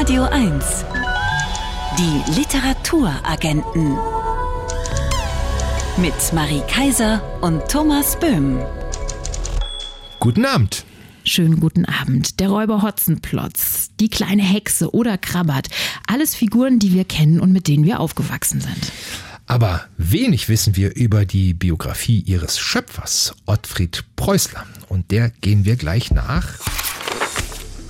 Radio 1. Die Literaturagenten. Mit Marie Kaiser und Thomas Böhm. Guten Abend. Schönen guten Abend. Der Räuber Hotzenplotz, die kleine Hexe oder Krabbert. Alles Figuren, die wir kennen und mit denen wir aufgewachsen sind. Aber wenig wissen wir über die Biografie ihres Schöpfers, Ottfried Preußler. Und der gehen wir gleich nach.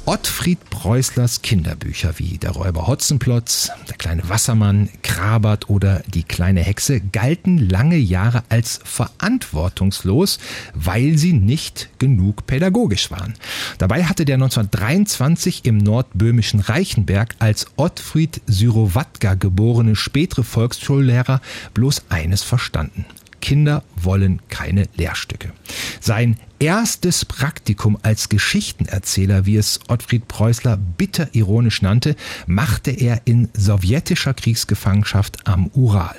Ottfried Preußlers Kinderbücher wie Der Räuber Hotzenplotz, Der kleine Wassermann, Krabert oder Die kleine Hexe galten lange Jahre als verantwortungslos, weil sie nicht genug pädagogisch waren. Dabei hatte der 1923 im nordböhmischen Reichenberg als Ottfried Syrowatka geborene spätere Volksschullehrer bloß eines verstanden. Kinder wollen keine Lehrstücke. Sein erstes Praktikum als Geschichtenerzähler, wie es Ottfried Preußler bitter ironisch nannte, machte er in sowjetischer Kriegsgefangenschaft am Ural.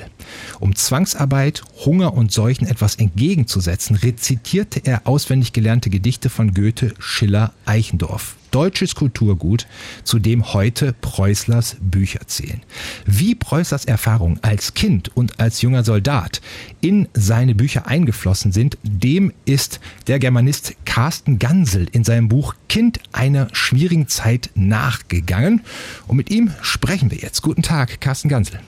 Um Zwangsarbeit, Hunger und Seuchen etwas entgegenzusetzen, rezitierte er auswendig gelernte Gedichte von Goethe, Schiller, Eichendorff deutsches Kulturgut, zu dem heute Preußlers Bücher zählen. Wie Preußlers Erfahrungen als Kind und als junger Soldat in seine Bücher eingeflossen sind, dem ist der Germanist Carsten Gansel in seinem Buch Kind einer schwierigen Zeit nachgegangen. Und mit ihm sprechen wir jetzt. Guten Tag, Carsten Gansel.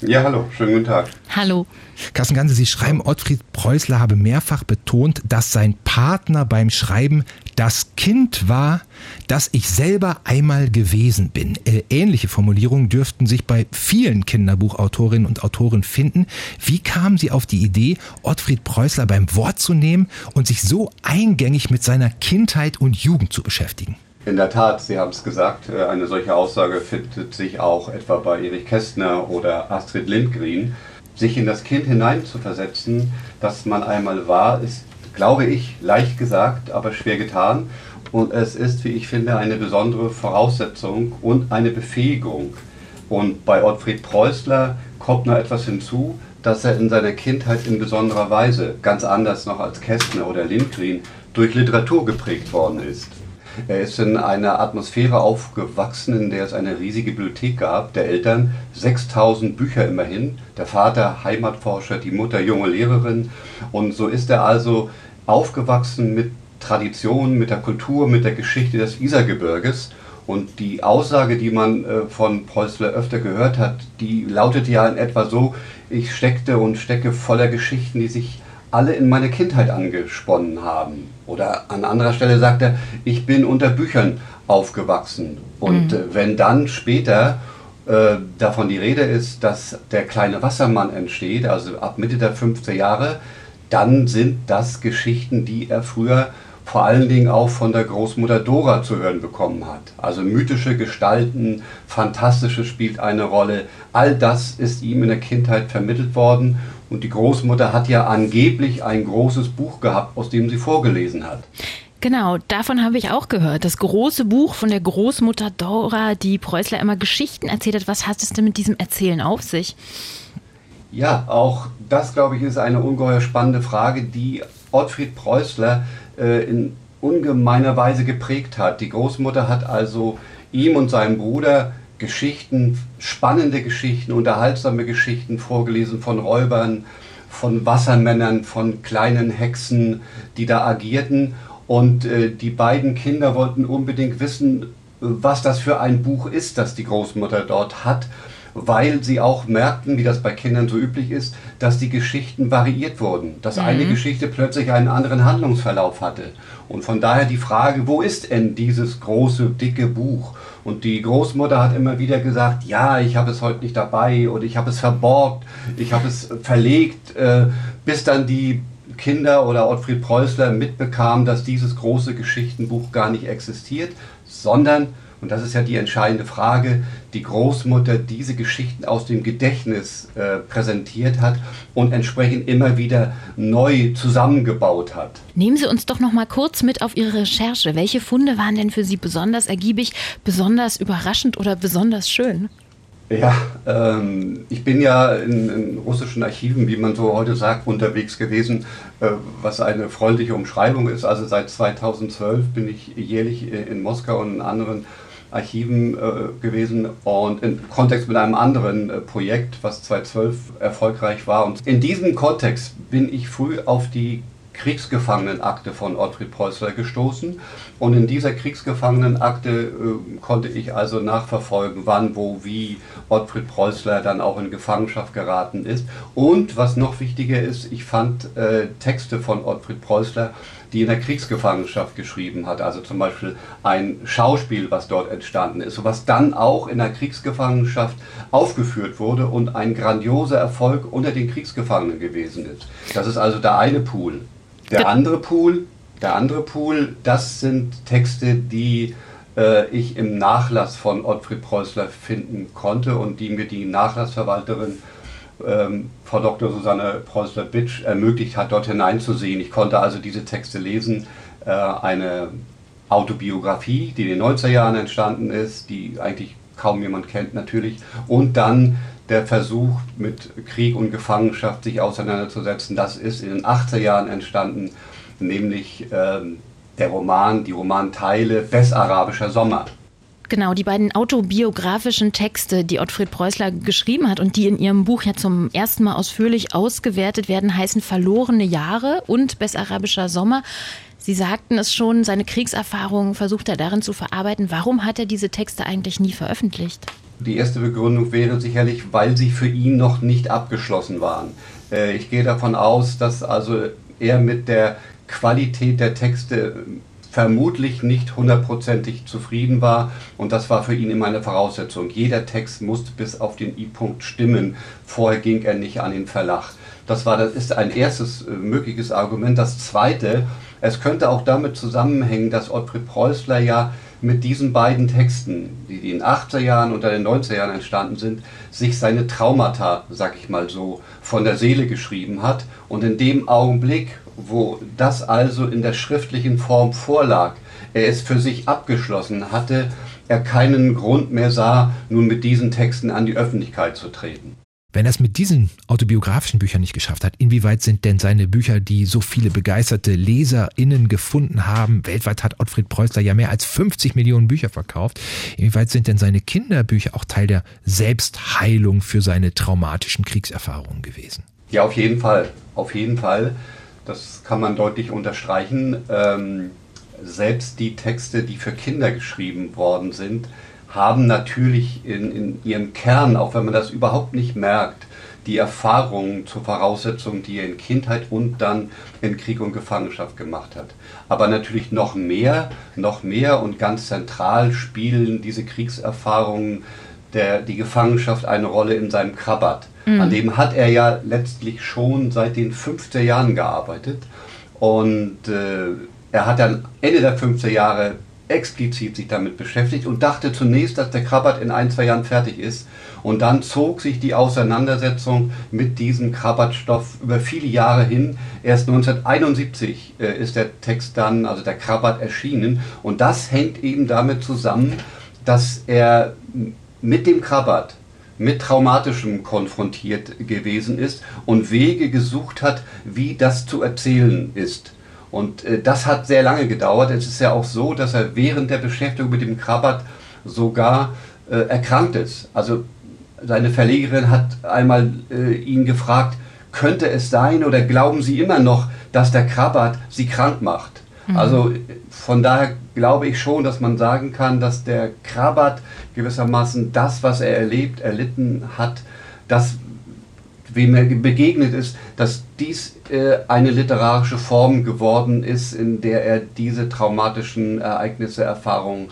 Ja, hallo, schönen guten Tag. Hallo. Carsten Ganse, Sie schreiben, Ottfried Preußler habe mehrfach betont, dass sein Partner beim Schreiben das Kind war, das ich selber einmal gewesen bin. Äh, ähnliche Formulierungen dürften sich bei vielen Kinderbuchautorinnen und Autoren finden. Wie kamen Sie auf die Idee, Ottfried Preußler beim Wort zu nehmen und sich so eingängig mit seiner Kindheit und Jugend zu beschäftigen? In der Tat, Sie haben es gesagt, äh, eine solche Aussage findet sich auch etwa bei Erich Kästner oder Astrid Lindgren. Sich in das Kind hineinzuversetzen, das man einmal war, ist, glaube ich, leicht gesagt, aber schwer getan. Und es ist, wie ich finde, eine besondere Voraussetzung und eine Befähigung. Und bei Ottfried Preußler kommt noch etwas hinzu, dass er in seiner Kindheit in besonderer Weise, ganz anders noch als Kästner oder Lindgren, durch Literatur geprägt worden ist. Er ist in einer Atmosphäre aufgewachsen, in der es eine riesige Bibliothek gab, der Eltern, 6000 Bücher immerhin, der Vater Heimatforscher, die Mutter junge Lehrerin. Und so ist er also aufgewachsen mit Tradition, mit der Kultur, mit der Geschichte des Isergebirges. Und die Aussage, die man äh, von Preußler öfter gehört hat, die lautet ja in etwa so, ich steckte und stecke voller Geschichten, die sich alle in meine Kindheit angesponnen haben. Oder an anderer Stelle sagt er, ich bin unter Büchern aufgewachsen. Und mhm. wenn dann später äh, davon die Rede ist, dass der kleine Wassermann entsteht, also ab Mitte der 50er Jahre, dann sind das Geschichten, die er früher vor allen Dingen auch von der Großmutter Dora zu hören bekommen hat. Also mythische Gestalten, Fantastisches spielt eine Rolle. All das ist ihm in der Kindheit vermittelt worden und die Großmutter hat ja angeblich ein großes Buch gehabt, aus dem sie vorgelesen hat. Genau, davon habe ich auch gehört. Das große Buch von der Großmutter Dora, die Preußler immer Geschichten erzählt hat. Was hat es denn mit diesem Erzählen auf sich? Ja, auch das, glaube ich, ist eine ungeheuer spannende Frage, die Ottfried Preußler äh, in ungemeiner Weise geprägt hat. Die Großmutter hat also ihm und seinem Bruder Geschichten, spannende Geschichten, unterhaltsame Geschichten vorgelesen von Räubern, von Wassermännern, von kleinen Hexen, die da agierten. Und äh, die beiden Kinder wollten unbedingt wissen, was das für ein Buch ist, das die Großmutter dort hat, weil sie auch merkten, wie das bei Kindern so üblich ist, dass die Geschichten variiert wurden, dass mhm. eine Geschichte plötzlich einen anderen Handlungsverlauf hatte. Und von daher die Frage, wo ist denn dieses große, dicke Buch? Und die Großmutter hat immer wieder gesagt, ja, ich habe es heute nicht dabei oder ich habe es verborgt, ich habe es verlegt, äh, bis dann die Kinder oder Ottfried Preußler mitbekamen, dass dieses große Geschichtenbuch gar nicht existiert, sondern und das ist ja die entscheidende Frage, die Großmutter diese Geschichten aus dem Gedächtnis äh, präsentiert hat und entsprechend immer wieder neu zusammengebaut hat. Nehmen Sie uns doch noch mal kurz mit auf Ihre Recherche. Welche Funde waren denn für Sie besonders ergiebig, besonders überraschend oder besonders schön? Ja, ähm, ich bin ja in, in, russischen Archiven, wie man so heute sagt, unterwegs gewesen, äh, was eine freundliche Umschreibung ist. Also seit 2012 bin ich jährlich in Moskau und in anderen Archiven äh, gewesen und im Kontext mit einem anderen äh, Projekt, was 2012 erfolgreich war. Und in diesem Kontext bin ich früh auf die Kriegsgefangenenakte von Ottfried Preußler gestoßen. Und in dieser Kriegsgefangenenakte äh, konnte ich also nachverfolgen, wann, wo, wie Ottfried Preußler dann auch in Gefangenschaft geraten ist. Und was noch wichtiger ist, ich fand äh, Texte von Ottfried Preußler, die in der Kriegsgefangenschaft geschrieben hat. Also zum Beispiel ein Schauspiel, was dort entstanden ist, was dann auch in der Kriegsgefangenschaft aufgeführt wurde und ein grandioser Erfolg unter den Kriegsgefangenen gewesen ist. Das ist also der eine Pool. Der andere Pool, der andere Pool, das sind Texte, die äh, ich im Nachlass von Ottfried Preußler finden konnte und die mir die Nachlassverwalterin ähm, Frau Dr. Susanne Preußler-Bitsch ermöglicht hat, dort hineinzusehen. Ich konnte also diese Texte lesen. Äh, eine Autobiografie, die in den 90er Jahren entstanden ist, die eigentlich kaum jemand kennt natürlich. Und dann der Versuch, mit Krieg und Gefangenschaft sich auseinanderzusetzen. Das ist in den 80er Jahren entstanden, nämlich ähm, der Roman, die Romanteile Bessarabischer Sommer. Genau, die beiden autobiografischen Texte, die Ottfried Preußler geschrieben hat und die in ihrem Buch ja zum ersten Mal ausführlich ausgewertet werden, heißen Verlorene Jahre und Bessarabischer Sommer. Sie sagten es schon, seine Kriegserfahrungen versucht er darin zu verarbeiten. Warum hat er diese Texte eigentlich nie veröffentlicht? Die erste Begründung wäre sicherlich, weil sie für ihn noch nicht abgeschlossen waren. Äh, ich gehe davon aus, dass also er mit der Qualität der Texte vermutlich nicht hundertprozentig zufrieden war. Und das war für ihn immer eine Voraussetzung. Jeder Text musste bis auf den I-Punkt stimmen. Vorher ging er nicht an den Verlag. Das, war, das ist ein erstes äh, mögliches Argument. Das zweite, es könnte auch damit zusammenhängen, dass Ottfried Preußler ja mit diesen beiden Texten, die in den 80er Jahren und den 90er Jahren entstanden sind, sich seine Traumata, sag ich mal so, von der Seele geschrieben hat. Und in dem Augenblick, wo das also in der schriftlichen Form vorlag, er es für sich abgeschlossen hatte, er keinen Grund mehr sah, nun mit diesen Texten an die Öffentlichkeit zu treten. Wenn er es mit diesen autobiografischen Büchern nicht geschafft hat, inwieweit sind denn seine Bücher, die so viele begeisterte LeserInnen gefunden haben, weltweit hat Ottfried Preußler ja mehr als 50 Millionen Bücher verkauft, inwieweit sind denn seine Kinderbücher auch Teil der Selbstheilung für seine traumatischen Kriegserfahrungen gewesen? Ja, auf jeden Fall. Auf jeden Fall. Das kann man deutlich unterstreichen. Ähm, selbst die Texte, die für Kinder geschrieben worden sind, haben natürlich in, in ihrem Kern, auch wenn man das überhaupt nicht merkt, die Erfahrungen zur Voraussetzung, die er in Kindheit und dann in Krieg und Gefangenschaft gemacht hat. Aber natürlich noch mehr, noch mehr und ganz zentral spielen diese Kriegserfahrungen der, die Gefangenschaft eine Rolle in seinem Krabat. Mhm. An dem hat er ja letztlich schon seit den 50er Jahren gearbeitet. Und äh, er hat dann Ende der 50er Jahre explizit sich damit beschäftigt und dachte zunächst, dass der Krabat in ein, zwei Jahren fertig ist. Und dann zog sich die Auseinandersetzung mit diesem Krabat-Stoff über viele Jahre hin. Erst 1971 äh, ist der Text dann, also der Krabat, erschienen. Und das hängt eben damit zusammen, dass er mit dem Krabat mit Traumatischem konfrontiert gewesen ist und Wege gesucht hat, wie das zu erzählen ist. Und äh, das hat sehr lange gedauert. Es ist ja auch so, dass er während der Beschäftigung mit dem Krabat sogar äh, erkrankt ist. Also seine Verlegerin hat einmal äh, ihn gefragt, könnte es sein oder glauben Sie immer noch, dass der Krabat Sie krank macht? Mhm. Also von daher glaube ich schon, dass man sagen kann, dass der Krabat gewissermaßen das, was er erlebt, erlitten hat, das, wem er begegnet ist, dass dies äh, eine literarische Form geworden ist, in der er diese traumatischen Ereignisse, Erfahrungen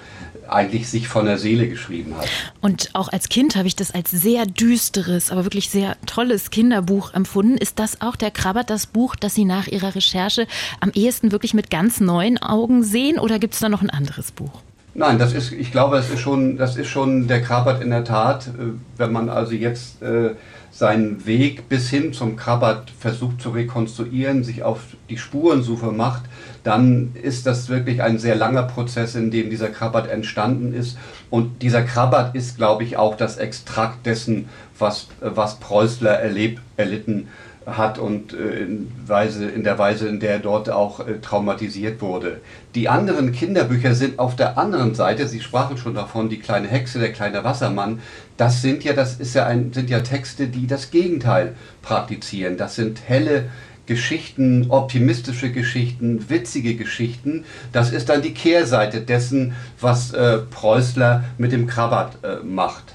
eigentlich sich von der Seele geschrieben hat. Und auch als Kind habe ich das als sehr düsteres, aber wirklich sehr tolles Kinderbuch empfunden. Ist das auch der Krabbert, das Buch, das Sie nach Ihrer Recherche am ehesten wirklich mit ganz neuen Augen sehen oder gibt es da noch ein anderes Buch? Nein, das ist, ich glaube, das ist schon, das ist schon der Krabbert in der Tat. Äh, wenn man also jetzt äh, seinen Weg bis hin zum Krabbert versucht zu rekonstruieren, sich auf die Spurensuche macht, dann ist das wirklich ein sehr langer Prozess, in dem dieser Krabbert entstanden ist. Und dieser Krabbert ist, glaube ich, auch das Extrakt dessen, was, was Preußler erlebt, erlitten hat und äh, in, Weise, in der Weise, in der er dort auch äh, traumatisiert wurde. Die anderen Kinderbücher sind auf der anderen Seite, Sie sprachen schon davon, die kleine Hexe, der kleine Wassermann, das sind ja, das ist ja ein, sind ja Texte, die das Gegenteil praktizieren. Das sind helle Geschichten, optimistische Geschichten, witzige Geschichten. Das ist dann die Kehrseite dessen, was äh, Preußler mit dem Krabat äh, macht.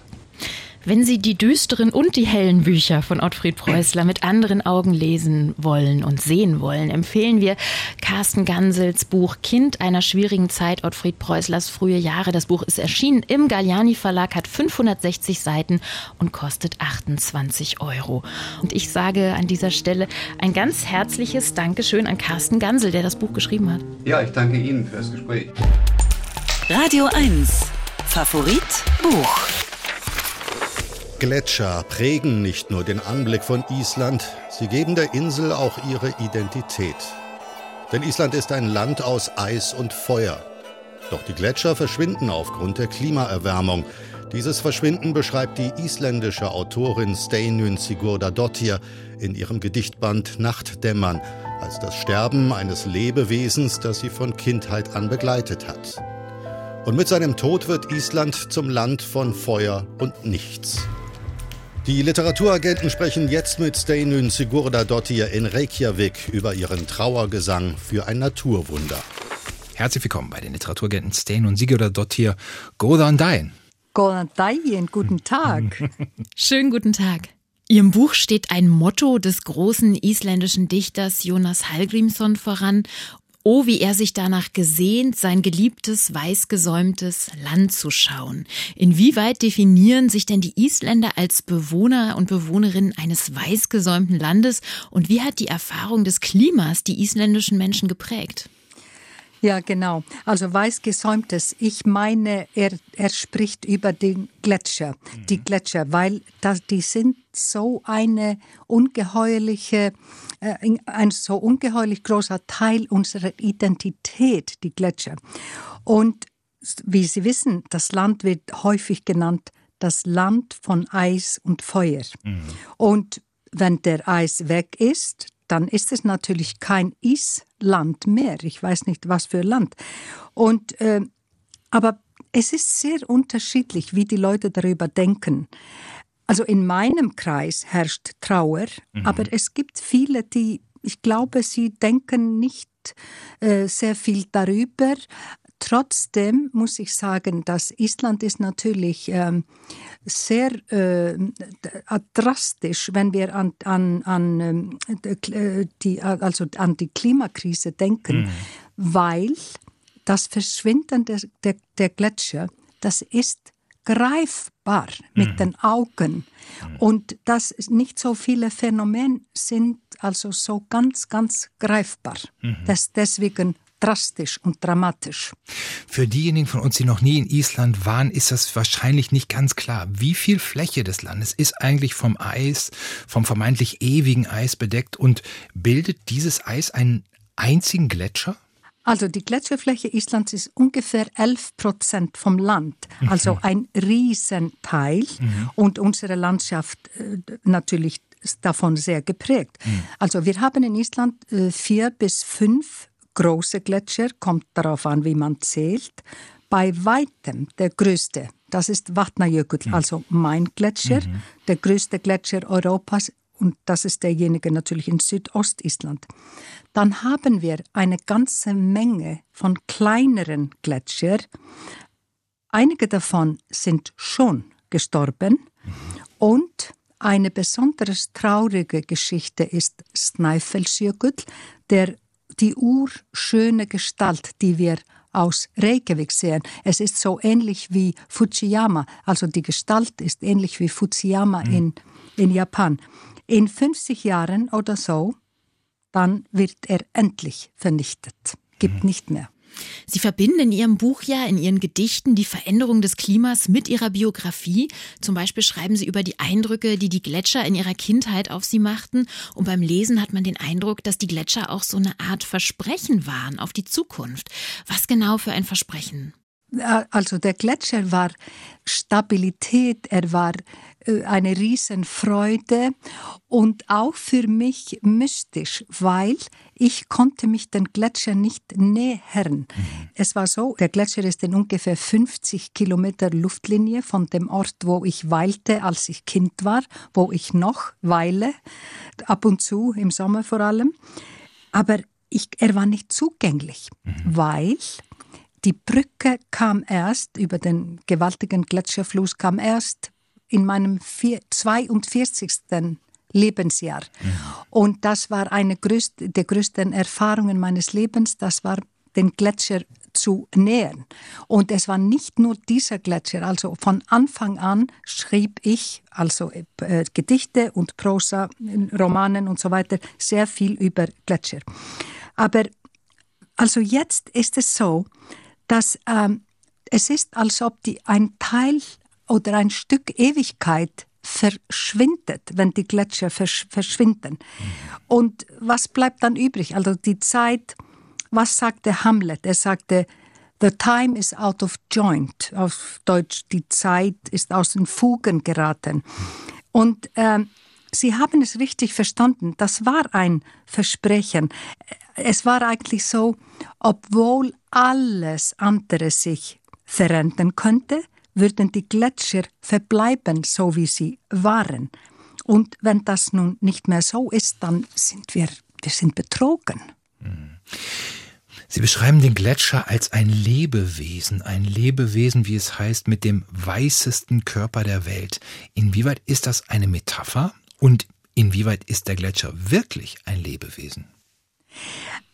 Wenn Sie die düsteren und die hellen Bücher von Ottfried Preußler mit anderen Augen lesen wollen und sehen wollen, empfehlen wir Carsten Gansels Buch Kind einer schwierigen Zeit, Ottfried Preußlers frühe Jahre. Das Buch ist erschienen im Galliani Verlag, hat 560 Seiten und kostet 28 Euro. Und ich sage an dieser Stelle ein ganz herzliches Dankeschön an Carsten Gansel, der das Buch geschrieben hat. Ja, ich danke Ihnen für das Gespräch. Radio 1. Favorit Buch. Gletscher prägen nicht nur den Anblick von Island, sie geben der Insel auch ihre Identität. Denn Island ist ein Land aus Eis und Feuer. Doch die Gletscher verschwinden aufgrund der Klimaerwärmung. Dieses Verschwinden beschreibt die isländische Autorin Steinun Sigurdardottir in ihrem Gedichtband Nachtdämmern als das Sterben eines Lebewesens, das sie von Kindheit an begleitet hat. Und mit seinem Tod wird Island zum Land von Feuer und Nichts. Die Literaturagenten sprechen jetzt mit Steinun Sigurdardottir in Reykjavik über ihren Trauergesang für ein Naturwunder. Herzlich willkommen bei den Literaturagenten Steinun Sigurdardottir. Godan Dain. Godan Dain, guten Tag. Schönen guten Tag. Ihrem Buch steht ein Motto des großen isländischen Dichters Jonas Hallgrímsson voran Oh, wie er sich danach gesehnt, sein geliebtes, weißgesäumtes Land zu schauen. Inwieweit definieren sich denn die Isländer als Bewohner und Bewohnerinnen eines weißgesäumten Landes und wie hat die Erfahrung des Klimas die isländischen Menschen geprägt? Ja, genau. Also weißgesäumtes. Ich meine, er, er spricht über den Gletscher, mhm. die Gletscher, weil das, die sind so eine ungeheuerliche, äh, ein so ungeheuerlich großer Teil unserer Identität, die Gletscher. Und wie Sie wissen, das Land wird häufig genannt das Land von Eis und Feuer. Mhm. Und wenn der Eis weg ist, dann ist es natürlich kein Island mehr. Ich weiß nicht, was für Land. Und, äh, aber es ist sehr unterschiedlich, wie die Leute darüber denken. Also in meinem Kreis herrscht Trauer, mhm. aber es gibt viele, die, ich glaube, sie denken nicht äh, sehr viel darüber. Trotzdem muss ich sagen, dass Island ist natürlich ähm, sehr äh, drastisch, wenn wir an, an, an, ähm, die, also an die Klimakrise denken, mhm. weil das Verschwinden der, der, der, Gletscher, das ist greifbar mit mhm. den Augen. Mhm. Und dass nicht so viele Phänomene sind also so ganz, ganz greifbar. Mhm. Das deswegen drastisch und dramatisch. Für diejenigen von uns, die noch nie in Island waren, ist das wahrscheinlich nicht ganz klar. Wie viel Fläche des Landes ist eigentlich vom Eis, vom vermeintlich ewigen Eis bedeckt und bildet dieses Eis einen einzigen Gletscher? Also die Gletscherfläche Islands ist ungefähr 11 Prozent vom Land, also ein Riesenteil. Mhm. Und unsere Landschaft äh, natürlich davon sehr geprägt. Mhm. Also wir haben in Island äh, vier bis fünf große Gletscher, kommt darauf an, wie man zählt. Bei weitem der größte, das ist Vatnajökull, mhm. also mein Gletscher, mhm. der größte Gletscher Europas und das ist derjenige natürlich in Südostisland. Dann haben wir eine ganze Menge von kleineren Gletscher. Einige davon sind schon gestorben und eine besonders traurige Geschichte ist Snæfellsjökull, der die urschöne Gestalt, die wir aus Reykjavik sehen. Es ist so ähnlich wie Fujiyama, also die Gestalt ist ähnlich wie Fujiyama mhm. in, in Japan. In 50 Jahren oder so, dann wird er endlich vernichtet, gibt mhm. nicht mehr. Sie verbinden in Ihrem Buch ja, in Ihren Gedichten die Veränderung des Klimas mit Ihrer Biografie. Zum Beispiel schreiben Sie über die Eindrücke, die die Gletscher in Ihrer Kindheit auf Sie machten. Und beim Lesen hat man den Eindruck, dass die Gletscher auch so eine Art Versprechen waren auf die Zukunft. Was genau für ein Versprechen? Äh, also der Gletscher war Stabilität, er war äh, eine Riesenfreude und auch für mich mystisch, weil ich konnte mich den Gletscher nicht nähern. Mhm. Es war so, der Gletscher ist in ungefähr 50 Kilometer Luftlinie von dem Ort, wo ich weilte, als ich Kind war, wo ich noch weile, ab und zu, im Sommer vor allem. Aber ich, er war nicht zugänglich, mhm. weil die Brücke kam erst über den gewaltigen Gletscherfluss, kam erst in meinem 42. Lebensjahr. Mhm. Und das war eine größte, der größten Erfahrungen meines Lebens, das war den Gletscher zu nähern. Und es war nicht nur dieser Gletscher, also von Anfang an schrieb ich, also äh, Gedichte und Prosa, Romanen und so weiter, sehr viel über Gletscher. Aber also jetzt ist es so, dass ähm, es ist, als ob die, ein Teil oder ein Stück Ewigkeit verschwindet, wenn die Gletscher versch verschwinden. Und was bleibt dann übrig? Also die Zeit, was sagte Hamlet? Er sagte, The time is out of joint. Auf Deutsch, die Zeit ist aus den Fugen geraten. Und äh, Sie haben es richtig verstanden. Das war ein Versprechen. Es war eigentlich so, obwohl alles andere sich verändern könnte, würden die Gletscher verbleiben, so wie sie waren. Und wenn das nun nicht mehr so ist, dann sind wir, wir sind betrogen. Sie beschreiben den Gletscher als ein Lebewesen, ein Lebewesen, wie es heißt, mit dem weißesten Körper der Welt. Inwieweit ist das eine Metapher und inwieweit ist der Gletscher wirklich ein Lebewesen?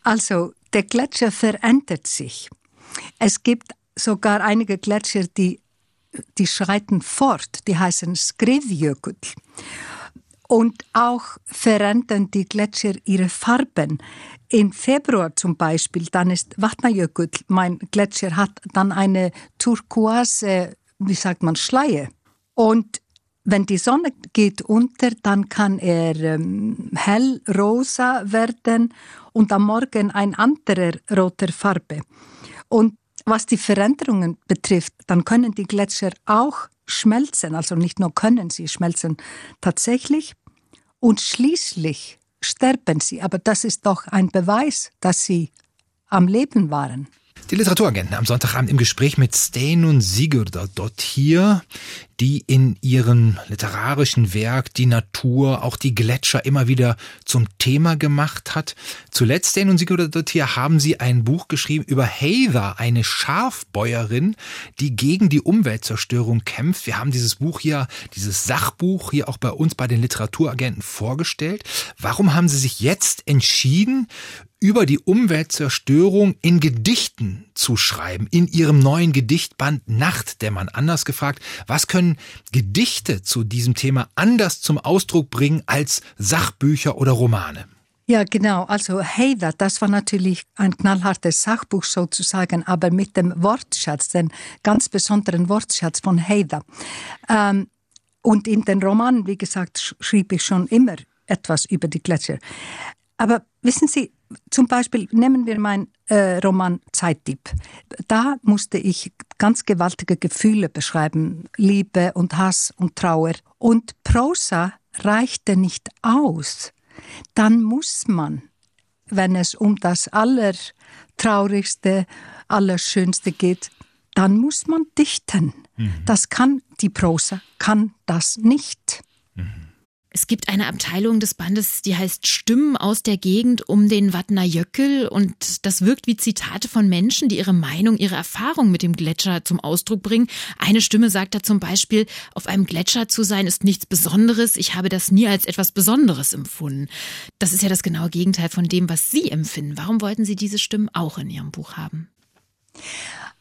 Also, der Gletscher verändert sich. Es gibt sogar einige Gletscher, die, die schreiten fort, die heißen Skrivjökull. Und auch verändern die Gletscher ihre Farben. Im Februar zum Beispiel, dann ist Vatnajökull, mein Gletscher hat dann eine turquoise, wie sagt man, Schleie. Und wenn die Sonne geht unter, dann kann er ähm, hellrosa werden und am Morgen ein anderer roter Farbe. Und was die Veränderungen betrifft, dann können die Gletscher auch schmelzen, also nicht nur können sie schmelzen tatsächlich und schließlich sterben sie. Aber das ist doch ein Beweis, dass sie am Leben waren. Die Literaturagenten am Sonntagabend im Gespräch mit Steinun Sigurda dort hier, die in ihrem literarischen Werk die Natur, auch die Gletscher immer wieder zum Thema gemacht hat. Zuletzt, Steinun Sigurda dort hier, haben sie ein Buch geschrieben über Heather, eine Schafbäuerin, die gegen die Umweltzerstörung kämpft. Wir haben dieses Buch hier, dieses Sachbuch hier auch bei uns bei den Literaturagenten vorgestellt. Warum haben Sie sich jetzt entschieden, über die Umweltzerstörung in Gedichten zu schreiben, in ihrem neuen Gedichtband Nachtdämmern. Anders gefragt, was können Gedichte zu diesem Thema anders zum Ausdruck bringen als Sachbücher oder Romane? Ja, genau. Also Heida, das war natürlich ein knallhartes Sachbuch sozusagen, aber mit dem Wortschatz, dem ganz besonderen Wortschatz von Heida. Ähm, und in den Romanen, wie gesagt, schrieb ich schon immer etwas über die Gletscher. Aber wissen Sie, zum Beispiel nehmen wir meinen äh, Roman Zeitdieb. Da musste ich ganz gewaltige Gefühle beschreiben, Liebe und Hass und Trauer. Und Prosa reichte nicht aus. Dann muss man, wenn es um das Allertraurigste, Allerschönste geht, dann muss man dichten. Mhm. Das kann die Prosa, kann das nicht. Mhm. Es gibt eine Abteilung des Bandes, die heißt Stimmen aus der Gegend um den Wattner Jöckel und das wirkt wie Zitate von Menschen, die ihre Meinung, ihre Erfahrung mit dem Gletscher zum Ausdruck bringen. Eine Stimme sagt da zum Beispiel, auf einem Gletscher zu sein ist nichts Besonderes, ich habe das nie als etwas Besonderes empfunden. Das ist ja das genaue Gegenteil von dem, was Sie empfinden. Warum wollten Sie diese Stimmen auch in Ihrem Buch haben?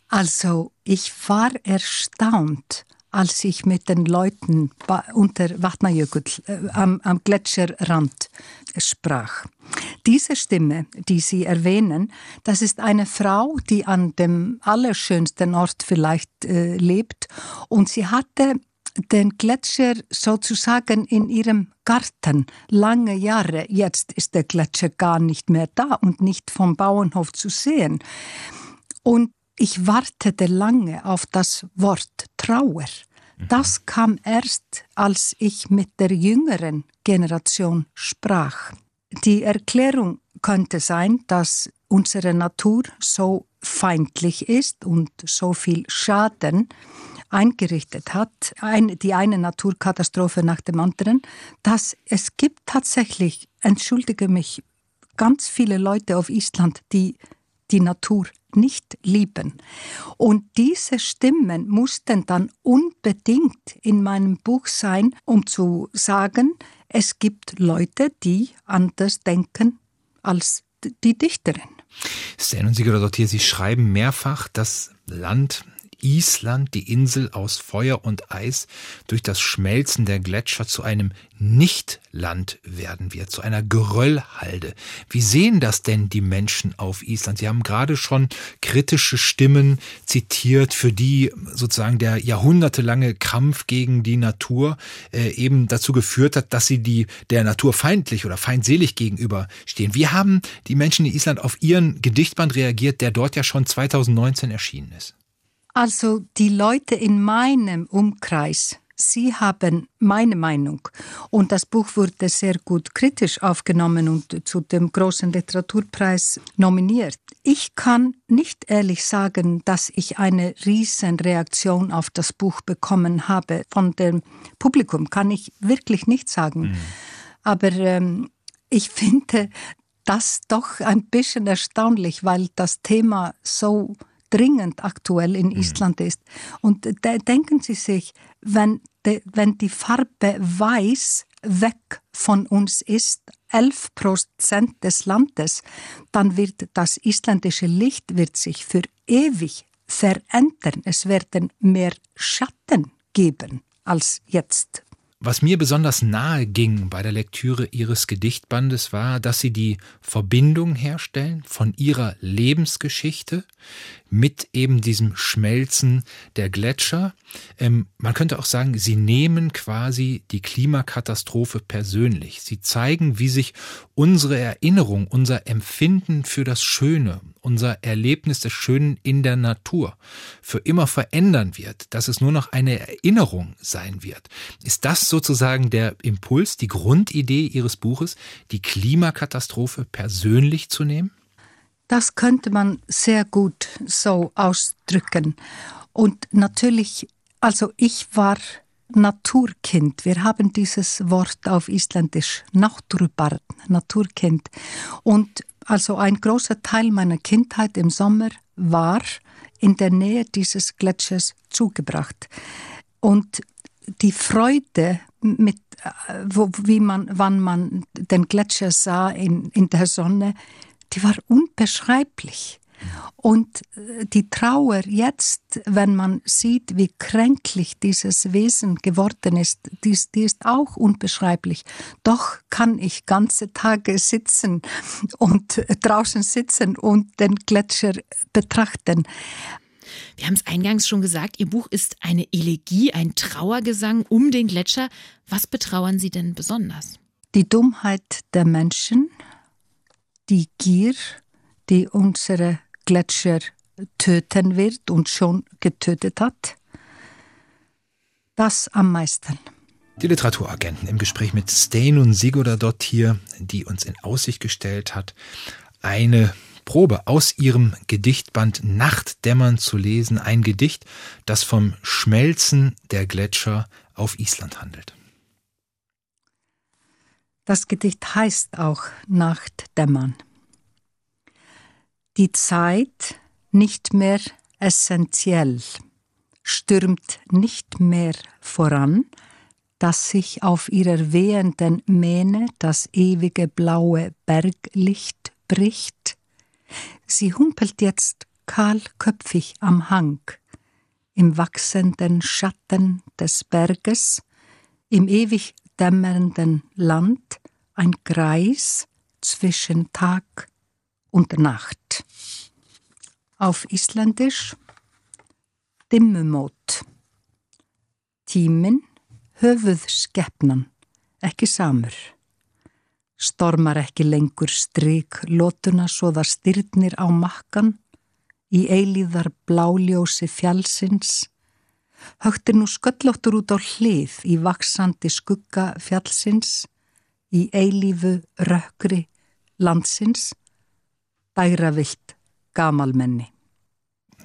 Also, ich war erstaunt, als ich mit den Leuten unter Vatnajökull äh, am, am Gletscherrand sprach. Diese Stimme, die Sie erwähnen, das ist eine Frau, die an dem allerschönsten Ort vielleicht äh, lebt und sie hatte den Gletscher sozusagen in ihrem Garten lange Jahre. Jetzt ist der Gletscher gar nicht mehr da und nicht vom Bauernhof zu sehen. Und ich wartete lange auf das Wort Trauer. Das kam erst, als ich mit der jüngeren Generation sprach. Die Erklärung könnte sein, dass unsere Natur so feindlich ist und so viel Schaden eingerichtet hat, ein, die eine Naturkatastrophe nach dem anderen, dass es gibt tatsächlich, entschuldige mich, ganz viele Leute auf Island, die die Natur nicht lieben. Und diese Stimmen mussten dann unbedingt in meinem Buch sein, um zu sagen, es gibt Leute, die anders denken als die Dichterin. Sten und Sigurd Sie schreiben mehrfach, das Land Island, die Insel aus Feuer und Eis, durch das Schmelzen der Gletscher zu einem Nichtland werden wird, zu einer Geröllhalde. Wie sehen das denn die Menschen auf Island? Sie haben gerade schon kritische Stimmen zitiert, für die sozusagen der jahrhundertelange Kampf gegen die Natur äh, eben dazu geführt hat, dass sie die der Natur feindlich oder feindselig gegenüberstehen. Wie haben die Menschen in Island auf ihren Gedichtband reagiert, der dort ja schon 2019 erschienen ist? Also die Leute in meinem Umkreis, sie haben meine Meinung. Und das Buch wurde sehr gut kritisch aufgenommen und zu dem großen Literaturpreis nominiert. Ich kann nicht ehrlich sagen, dass ich eine riesen Reaktion auf das Buch bekommen habe. Von dem Publikum kann ich wirklich nicht sagen. Mhm. Aber ähm, ich finde das doch ein bisschen erstaunlich, weil das Thema so dringend aktuell in mhm. Island ist. Und de denken Sie sich, wenn, de, wenn die Farbe weiß weg von uns ist, 11 Prozent des Landes, dann wird das isländische Licht wird sich für ewig verändern. Es werden mehr Schatten geben als jetzt. Was mir besonders nahe ging bei der Lektüre Ihres Gedichtbandes war, dass Sie die Verbindung herstellen von Ihrer Lebensgeschichte mit eben diesem Schmelzen der Gletscher. Ähm, man könnte auch sagen, Sie nehmen quasi die Klimakatastrophe persönlich. Sie zeigen, wie sich unsere Erinnerung, unser Empfinden für das Schöne, unser Erlebnis des Schönen in der Natur für immer verändern wird, dass es nur noch eine Erinnerung sein wird. Ist das sozusagen der Impuls, die Grundidee Ihres Buches, die Klimakatastrophe persönlich zu nehmen? Das könnte man sehr gut so ausdrücken. Und natürlich, also ich war Naturkind. Wir haben dieses Wort auf Isländisch Náttúrubarn, Naturkind. Und also ein großer Teil meiner Kindheit im Sommer war in der Nähe dieses Gletschers zugebracht. Und die Freude, mit, äh, wo, wie man, wann man den Gletscher sah in, in der Sonne, die war unbeschreiblich. Und äh, die Trauer jetzt, wenn man sieht, wie kränklich dieses Wesen geworden ist, die, die, ist auch unbeschreiblich. Doch kann ich ganze Tage sitzen und äh, draußen sitzen und den Gletscher betrachten. Wir haben es eingangs schon gesagt, Ihr Buch ist eine Elegie, ein Trauergesang um den Gletscher. Was betrauern Sie denn besonders? Die Dummheit der Menschen, die Gier, die unsere Gletscher töten wird und schon getötet hat. Das am meisten. Die Literaturagenten im Gespräch mit Steinun Sigurdardottir, die uns in Aussicht gestellt hat, eine Probe aus ihrem Gedichtband Nachtdämmern zu lesen, ein Gedicht, das vom Schmelzen der Gletscher auf Island handelt. Das Gedicht heißt auch Nachtdämmern. Die Zeit nicht mehr essentiell, stürmt nicht mehr voran, dass sich auf ihrer wehenden Mähne das ewige blaue Berglicht bricht. Sie humpelt jetzt kahlköpfig am Hang, im wachsenden Schatten des Berges, im ewig dämmernden Land ein Kreis zwischen Tag und Nacht. Auf Isländisch Dimmumót. Tíminn höfuð skeppnan, ekki samur. Stormar ekki lengur stryk lótuna svo það styrnir á makkan í eilíðar bláljósi fjallsins. Högt er nú sköllóttur út á hlið í vaksandi skugga fjallsins, í eilífu rökkri landsins, dæravilt gamalmenni.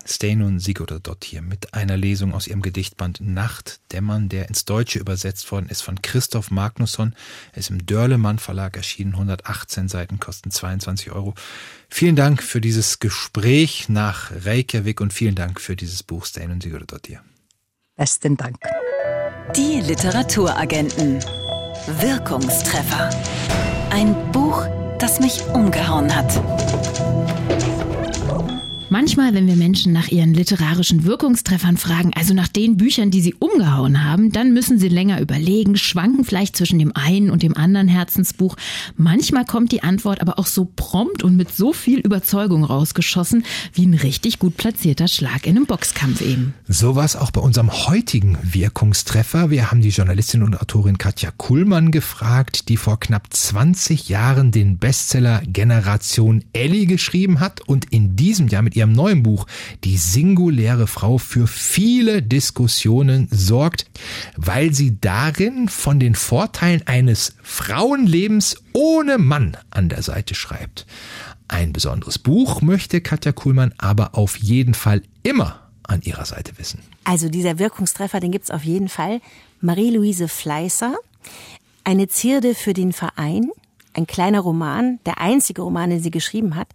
Steinun Sigurðardottir mit einer Lesung aus ihrem Gedichtband Nacht dämmern, der ins Deutsche übersetzt worden ist von Christoph Magnusson. Er ist im Dörlemann Verlag erschienen, 118 Seiten, kosten 22 Euro. Vielen Dank für dieses Gespräch nach Reykjavik und vielen Dank für dieses Buch Steinun Sigurðardottir. Besten Dank. Die Literaturagenten. Wirkungstreffer. Ein Buch, das mich umgehauen hat. Manchmal, wenn wir Menschen nach ihren literarischen Wirkungstreffern fragen, also nach den Büchern, die sie umgehauen haben, dann müssen sie länger überlegen, schwanken vielleicht zwischen dem einen und dem anderen Herzensbuch. Manchmal kommt die Antwort aber auch so prompt und mit so viel Überzeugung rausgeschossen, wie ein richtig gut platzierter Schlag in einem Boxkampf eben. So war es auch bei unserem heutigen Wirkungstreffer. Wir haben die Journalistin und Autorin Katja Kuhlmann gefragt, die vor knapp 20 Jahren den Bestseller Generation Ellie geschrieben hat und in diesem Jahr mit ihrem neuen Buch Die singuläre Frau für viele Diskussionen sorgt, weil sie darin von den Vorteilen eines Frauenlebens ohne Mann an der Seite schreibt. Ein besonderes Buch möchte Katja Kuhlmann aber auf jeden Fall immer an ihrer Seite wissen. Also dieser Wirkungstreffer, den gibt's auf jeden Fall. Marie-Louise Fleißer, eine Zierde für den Verein, ein kleiner Roman, der einzige Roman, den sie geschrieben hat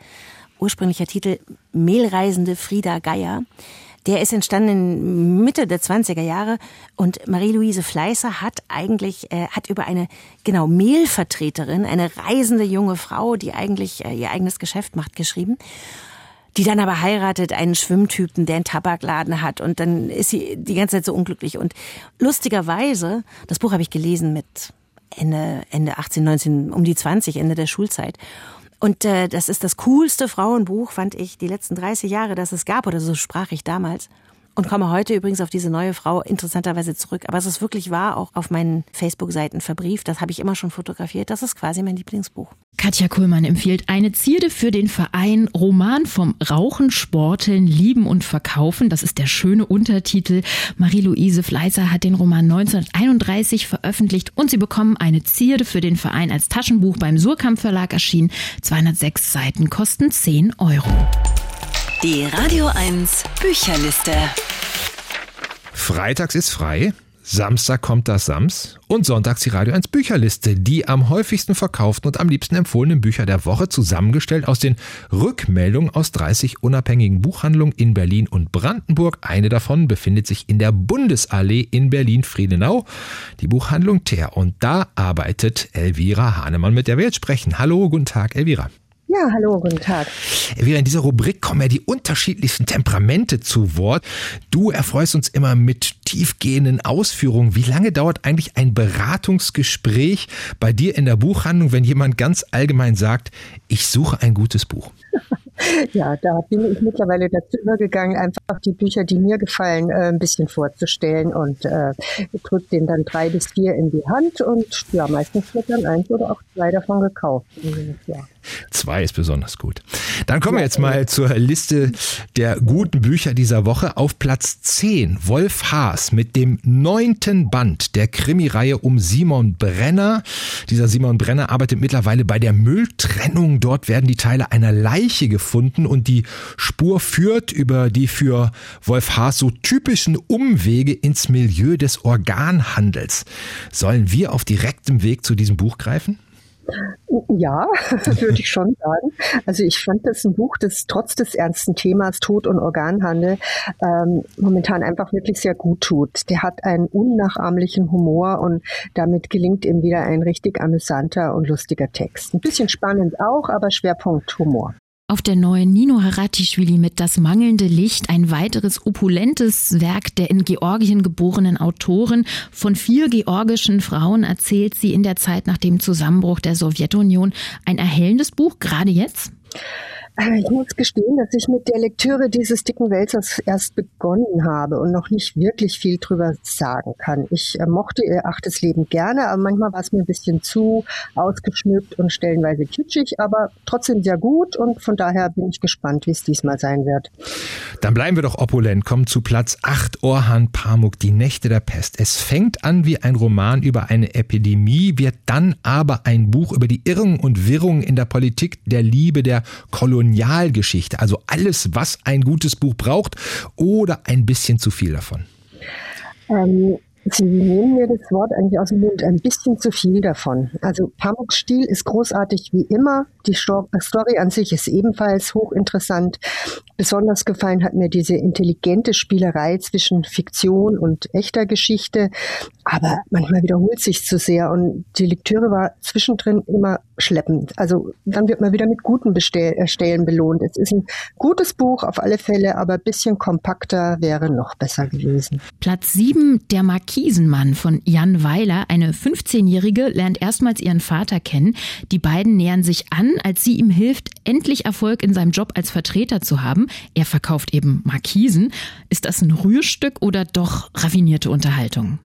ursprünglicher Titel Mehlreisende Frieda Geier. Der ist entstanden in Mitte der 20er Jahre und Marie-Louise Fleißer hat eigentlich, äh, hat über eine, genau, Mehlvertreterin, eine reisende junge Frau, die eigentlich äh, ihr eigenes Geschäft macht, geschrieben die dann aber heiratet einen Schwimmtypen, der einen Tabakladen hat und dann ist sie die ganze Zeit so unglücklich und lustigerweise, das Buch habe ich gelesen mit Ende, Ende 18, 19, um die 20, Ende der Schulzeit und äh, das ist das coolste Frauenbuch, fand ich, die letzten 30 Jahre, das es gab, oder so sprach ich damals und komme heute übrigens auf diese neue Frau interessanterweise zurück. Aber es ist wirklich wahr, auch auf meinen Facebook-Seiten verbrieft. Das habe ich immer schon fotografiert. Das ist quasi mein Lieblingsbuch. Katja Kuhlmann empfiehlt eine Zierde für den Verein Roman vom Rauchen, Sporteln, Lieben und Verkaufen. Das ist der schöne Untertitel. Marie-Louise Fleißer hat den Roman 1931 veröffentlicht und Sie bekommen eine Zierde für den Verein als Taschenbuch beim Surkamp Verlag erschienen. 206 Seiten kosten 10 Euro. Die Radio 1 Bücherliste. Freitags ist frei. Samstag kommt das Sams und sonntags die Radio 1 Bücherliste, die am häufigsten verkauften und am liebsten empfohlenen Bücher der Woche zusammengestellt aus den Rückmeldungen aus 30 unabhängigen Buchhandlungen in Berlin und Brandenburg. Eine davon befindet sich in der Bundesallee in Berlin-Friedenau, die Buchhandlung Ter. Und da arbeitet Elvira Hahnemann, mit der wir jetzt sprechen. Hallo, guten Tag, Elvira. Ja, hallo, guten Tag. Wieder in dieser Rubrik kommen ja die unterschiedlichsten Temperamente zu Wort. Du erfreust uns immer mit tiefgehenden Ausführungen. Wie lange dauert eigentlich ein Beratungsgespräch bei dir in der Buchhandlung, wenn jemand ganz allgemein sagt, ich suche ein gutes Buch? Ja, da bin ich mittlerweile dazu übergegangen, einfach die Bücher, die mir gefallen, äh, ein bisschen vorzustellen und äh, drücke denen dann drei bis vier in die Hand und ja, meistens wird dann eins oder auch zwei davon gekauft. Ja. Zwei ist besonders gut. Dann kommen wir jetzt mal zur Liste der guten Bücher dieser Woche. Auf Platz 10 Wolf Haas mit dem neunten Band der Krimireihe um Simon Brenner. Dieser Simon Brenner arbeitet mittlerweile bei der Mülltrennung. Dort werden die Teile einer Leiche gefunden und die Spur führt über die für Wolf Haas so typischen Umwege ins Milieu des Organhandels. Sollen wir auf direktem Weg zu diesem Buch greifen? Ja, würde ich schon sagen. Also ich fand das ein Buch, das trotz des ernsten Themas Tod und Organhandel ähm, momentan einfach wirklich sehr gut tut. Der hat einen unnachahmlichen Humor und damit gelingt ihm wieder ein richtig amüsanter und lustiger Text. Ein bisschen spannend auch, aber Schwerpunkt Humor. Auf der neuen Nino Haratischvili mit Das mangelnde Licht, ein weiteres opulentes Werk der in Georgien geborenen Autorin. Von vier georgischen Frauen erzählt sie in der Zeit nach dem Zusammenbruch der Sowjetunion. Ein erhellendes Buch, gerade jetzt? Äh, ich muss gestehen, dass ich mit der Lektüre dieses dicken Wälzers erst begonnen habe und noch nicht wirklich viel drüber sagen kann. Ich äh, mochte ihr achtes Leben gerne, aber manchmal war es mir ein bisschen zu ausgeschmückt und stellenweise kitschig, aber trotzdem sehr gut und von daher bin ich gespannt, wie es diesmal sein wird. Dann bleiben wir doch opulent, kommen zu Platz 8 Orhan Pamuk, Die Nächte der Pest. Es fängt an wie ein Roman über eine Epidemie, wird dann aber ein Buch über die Irrungen und Wirrungen in der Politik, der Liebe, der Kolonialgeschichte. Also alles, was ein gutes Buch braucht oder ein bisschen zu viel davon. Ähm, Sie nehmen mir das Wort eigentlich aus dem Mund, ein bisschen zu viel davon. Also Pamuks Stil ist großartig wie immer. Die Story an sich ist ebenfalls hochinteressant. Besonders gefallen hat mir diese intelligente Spielerei zwischen Fiktion und echter Geschichte. Aber manchmal wiederholt sich zu sehr und die Lektüre war zwischendrin immer schleppend. Also dann wird man wieder mit guten Stellen belohnt. Es ist ein gutes Buch auf alle Fälle, aber ein bisschen kompakter wäre noch besser gewesen. Platz 7, Der Markisenmann von Jan Weiler. Eine 15-Jährige lernt erstmals ihren Vater kennen. Die beiden nähern sich an, als sie ihm hilft, endlich Erfolg in seinem Job als Vertreter zu haben. Er verkauft eben Markisen. Ist das ein Rührstück oder doch raffinierte Unterhaltung?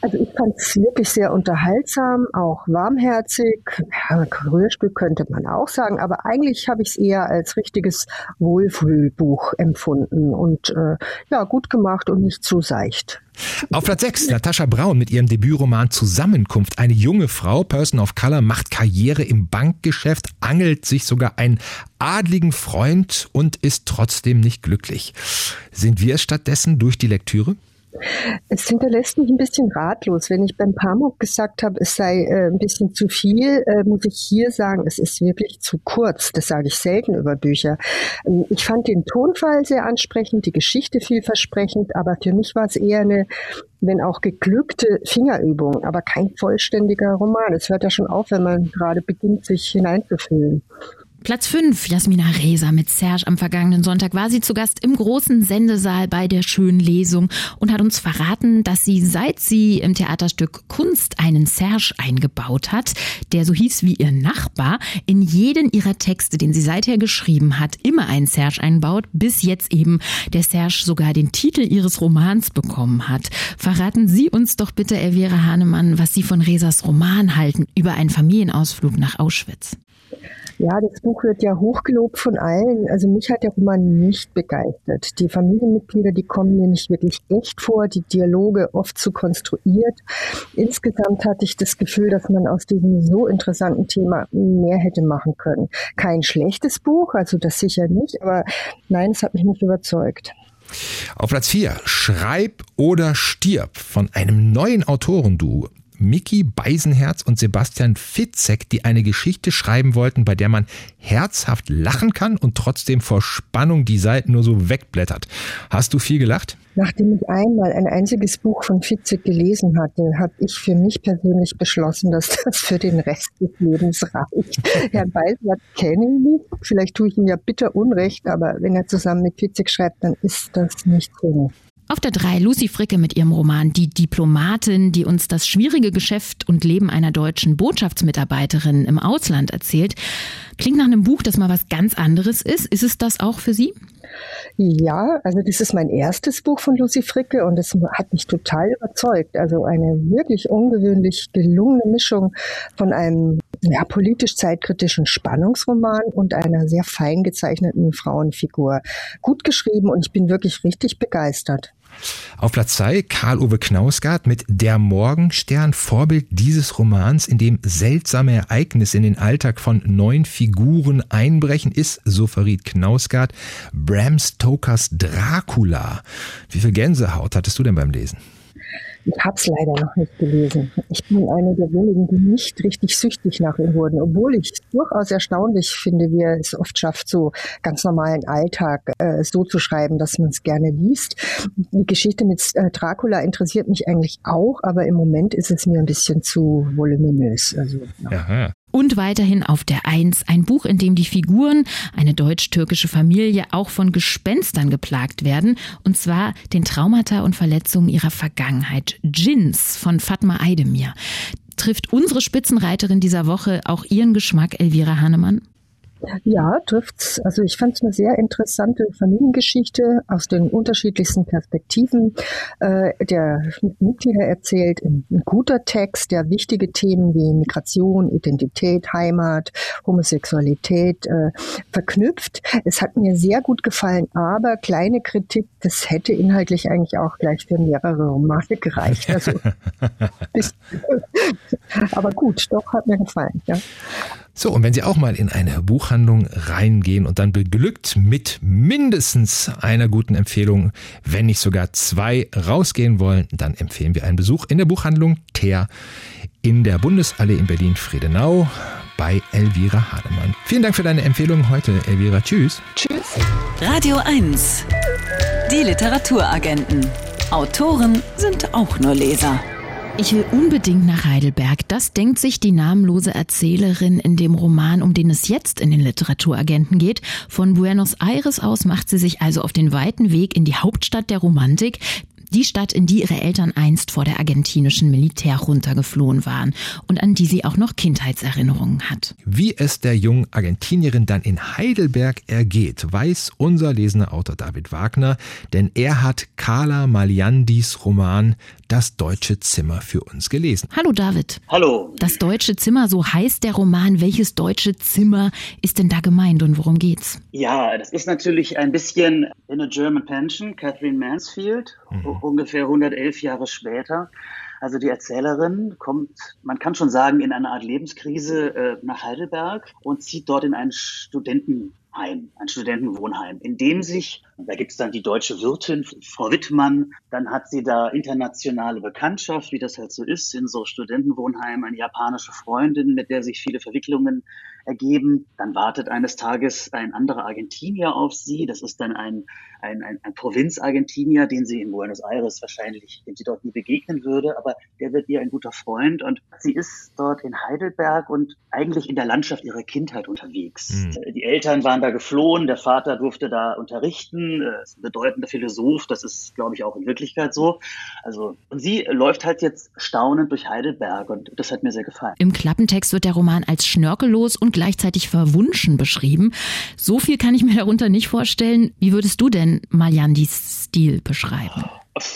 Also ich fand es wirklich sehr unterhaltsam, auch warmherzig. Ja, Rührstück könnte man auch sagen, aber eigentlich habe ich es eher als richtiges Wohlfühlbuch empfunden und äh, ja, gut gemacht und nicht zu seicht. Auf Platz 6, Natascha Braun mit ihrem Debütroman Zusammenkunft. Eine junge Frau, Person of Color, macht Karriere im Bankgeschäft, angelt sich sogar einen adligen Freund und ist trotzdem nicht glücklich. Sind wir es stattdessen durch die Lektüre? Es hinterlässt mich ein bisschen ratlos. Wenn ich beim Pamuk gesagt habe, es sei äh, ein bisschen zu viel, äh, muss ich hier sagen, es ist wirklich zu kurz. Das sage ich selten über Bücher. Ähm, ich fand den Tonfall sehr ansprechend, die Geschichte vielversprechend, aber für mich war es eher eine, wenn auch geglückte Fingerübung, aber kein vollständiger Roman. Es hört ja schon auf, wenn man gerade beginnt, sich hineinzufühlen. Platz 5, Jasmina Reza mit Serge. Am vergangenen Sonntag war sie zu Gast im großen Sendesaal bei der schönen Lesung und hat uns verraten, dass sie seit sie im Theaterstück Kunst einen Serge eingebaut hat, der so hieß wie ihr Nachbar, in jeden ihrer Texte, den sie seither geschrieben hat, immer einen Serge einbaut, bis jetzt eben der Serge sogar den Titel ihres Romans bekommen hat. Verraten Sie uns doch bitte, Elvira Hahnemann, was Sie von Resas Roman halten über einen Familienausflug nach Auschwitz. Ja, das Buch wird ja hochgelobt von allen. Also mich hat der Roman nicht begeistert. Die Familienmitglieder, die kommen mir nicht wirklich echt vor, die Dialoge oft zu konstruiert. Insgesamt hatte ich das Gefühl, dass man aus diesem so interessanten Thema mehr hätte machen können. Kein schlechtes Buch, also das sicher nicht, aber nein, es hat mich nicht überzeugt. Auf Platz 4, Schreib oder stirb von einem neuen Autorenduo. Mickey Beisenherz und Sebastian Fitzek, die eine Geschichte schreiben wollten, bei der man herzhaft lachen kann und trotzdem vor Spannung die Seiten nur so wegblättert. Hast du viel gelacht? Nachdem ich einmal ein einziges Buch von Fitzek gelesen hatte, habe ich für mich persönlich beschlossen, dass das für den Rest des Lebens reicht. Herrn Beisenherz kenne ich nicht. Vielleicht tue ich ihm ja bitter Unrecht, aber wenn er zusammen mit Fitzek schreibt, dann ist das nicht so. Auf der 3 Lucy Fricke mit ihrem Roman Die Diplomatin, die uns das schwierige Geschäft und Leben einer deutschen Botschaftsmitarbeiterin im Ausland erzählt. Klingt nach einem Buch, das mal was ganz anderes ist. Ist es das auch für Sie? Ja, also das ist mein erstes Buch von Lucy Fricke und es hat mich total überzeugt. Also eine wirklich ungewöhnlich gelungene Mischung von einem ja, politisch zeitkritischen Spannungsroman und einer sehr fein gezeichneten Frauenfigur. Gut geschrieben und ich bin wirklich richtig begeistert. Auf Platz 2 Karl-Uwe Knausgard mit Der Morgenstern, Vorbild dieses Romans, in dem seltsame Ereignisse in den Alltag von neun Figuren einbrechen, ist, so verriet Knausgard, Bram Stokers Dracula. Wie viel Gänsehaut hattest du denn beim Lesen? Ich habe es leider noch nicht gelesen. Ich bin eine der wenigen, die nicht richtig süchtig nach ihm wurden, obwohl ich es durchaus erstaunlich finde, wie er es oft schafft, so ganz normalen Alltag äh, so zu schreiben, dass man es gerne liest. Die Geschichte mit äh, Dracula interessiert mich eigentlich auch, aber im Moment ist es mir ein bisschen zu voluminös. Also, ja. Und weiterhin auf der Eins ein Buch, in dem die Figuren, eine deutsch-türkische Familie, auch von Gespenstern geplagt werden, und zwar den Traumata und Verletzungen ihrer Vergangenheit. Djinns von Fatma Aydemir. Trifft unsere Spitzenreiterin dieser Woche auch ihren Geschmack, Elvira Hannemann? Ja, trifft's. Also ich fand es eine sehr interessante Familiengeschichte aus den unterschiedlichsten Perspektiven. Äh, der Mitglieder erzählt ein, guter Text, der wichtige Themen wie Migration, Identität, Heimat, Homosexualität äh, verknüpft. Es hat mir sehr gut gefallen, aber kleine Kritik, das hätte inhaltlich eigentlich auch gleich für mehrere Romane gereicht. Also, aber gut, doch hat mir gefallen. Ja. So, und wenn Sie auch mal in eine Buchhandlung reingehen und dann beglückt mit mindestens einer guten Empfehlung, wenn nicht sogar zwei rausgehen wollen, dann empfehlen wir einen Besuch in der Buchhandlung Teer in der Bundesallee in Berlin-Friedenau bei Elvira Hademann. Vielen Dank für deine Empfehlung heute, Elvira. Tschüss. Tschüss. Radio 1. Die Literaturagenten. Autoren sind auch nur Leser. Ich will unbedingt nach Heidelberg. Das denkt sich die namenlose Erzählerin in dem Roman, um den es jetzt in den Literaturagenten geht. Von Buenos Aires aus macht sie sich also auf den weiten Weg in die Hauptstadt der Romantik, die Stadt, in die ihre Eltern einst vor der argentinischen Militärjunta geflohen waren und an die sie auch noch Kindheitserinnerungen hat. Wie es der jungen Argentinierin dann in Heidelberg ergeht, weiß unser lesender Autor David Wagner, denn er hat Carla Maliandis Roman Das deutsche Zimmer für uns gelesen. Hallo David. Hallo. Das deutsche Zimmer, so heißt der Roman. Welches deutsche Zimmer ist denn da gemeint und worum geht's? Ja, das ist natürlich ein bisschen in a German Pension, Catherine Mansfield. Mhm ungefähr 111 Jahre später. Also die Erzählerin kommt, man kann schon sagen, in eine Art Lebenskrise äh, nach Heidelberg und zieht dort in ein Studentenheim, ein Studentenwohnheim, in dem sich, da gibt es dann die deutsche Wirtin, Frau Wittmann, dann hat sie da internationale Bekanntschaft, wie das halt so ist, in so Studentenwohnheimen, eine japanische Freundin, mit der sich viele Verwicklungen ergeben. Dann wartet eines Tages ein anderer Argentinier auf sie. Das ist dann ein, ein, ein, ein Provinz-Argentinier, den sie in Buenos Aires wahrscheinlich, dem sie dort nie begegnen würde. Aber der wird ihr ein guter Freund. Und sie ist dort in Heidelberg und eigentlich in der Landschaft ihrer Kindheit unterwegs. Mhm. Die Eltern waren da geflohen. Der Vater durfte da unterrichten. Ist ein bedeutender Philosoph. Das ist, glaube ich, auch in Wirklichkeit so. Also, und sie läuft halt jetzt staunend durch Heidelberg. Und das hat mir sehr gefallen. Im Klappentext wird der Roman als schnörkellos und gleichzeitig verwunschen beschrieben. So viel kann ich mir darunter nicht vorstellen. Wie würdest du denn Maljandis Stil beschreiben?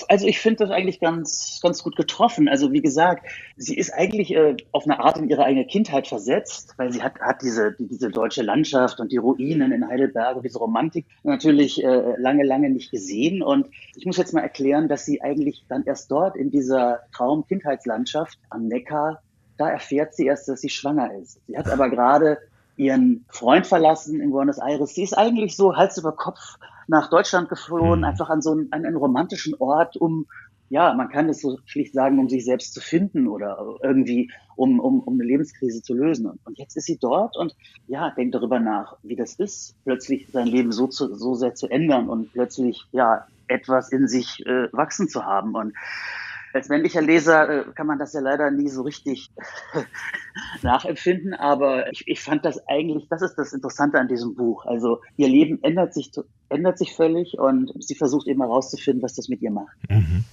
Also ich finde das eigentlich ganz, ganz gut getroffen. Also wie gesagt, sie ist eigentlich äh, auf eine Art in ihre eigene Kindheit versetzt, weil sie hat, hat diese, die, diese deutsche Landschaft und die Ruinen in Heidelberg und diese Romantik natürlich äh, lange, lange nicht gesehen. Und ich muss jetzt mal erklären, dass sie eigentlich dann erst dort in dieser Traum-Kindheitslandschaft am Neckar da erfährt sie erst, dass sie schwanger ist. Sie hat aber gerade ihren Freund verlassen in Buenos Aires. Sie ist eigentlich so Hals über Kopf nach Deutschland geflohen, mhm. einfach an so einen, an einen romantischen Ort, um, ja, man kann es so schlicht sagen, um sich selbst zu finden oder irgendwie, um, um, um eine Lebenskrise zu lösen. Und jetzt ist sie dort und, ja, denkt darüber nach, wie das ist, plötzlich sein Leben so, zu, so sehr zu ändern und plötzlich, ja, etwas in sich äh, wachsen zu haben. Und als männlicher Leser äh, kann man das ja leider nie so richtig nachempfinden, aber ich, ich fand das eigentlich, das ist das Interessante an diesem Buch. Also ihr Leben ändert sich ändert sich völlig und sie versucht eben herauszufinden, was das mit ihr macht. Mhm.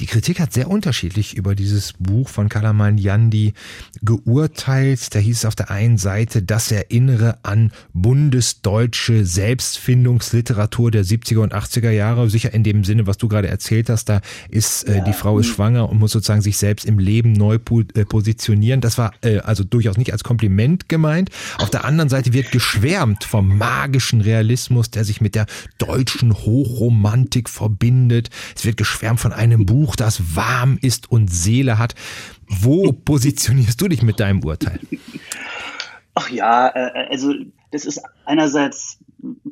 Die Kritik hat sehr unterschiedlich über dieses Buch von Kalaman Yandi geurteilt. Da hieß es auf der einen Seite, das erinnere an bundesdeutsche Selbstfindungsliteratur der 70er und 80er Jahre. Sicher in dem Sinne, was du gerade erzählt hast, da ist äh, ja. die Frau ist schwanger und muss sozusagen sich selbst im Leben neu äh, positionieren. Das war äh, also durchaus nicht als Kompliment gemeint. Auf der anderen Seite wird geschwärmt vom magischen Realismus, der sich mit der deutschen Hochromantik verbindet. Es wird geschwärmt von einem Buch, das warm ist und Seele hat. Wo positionierst du dich mit deinem Urteil? Ach ja, äh, also das ist einerseits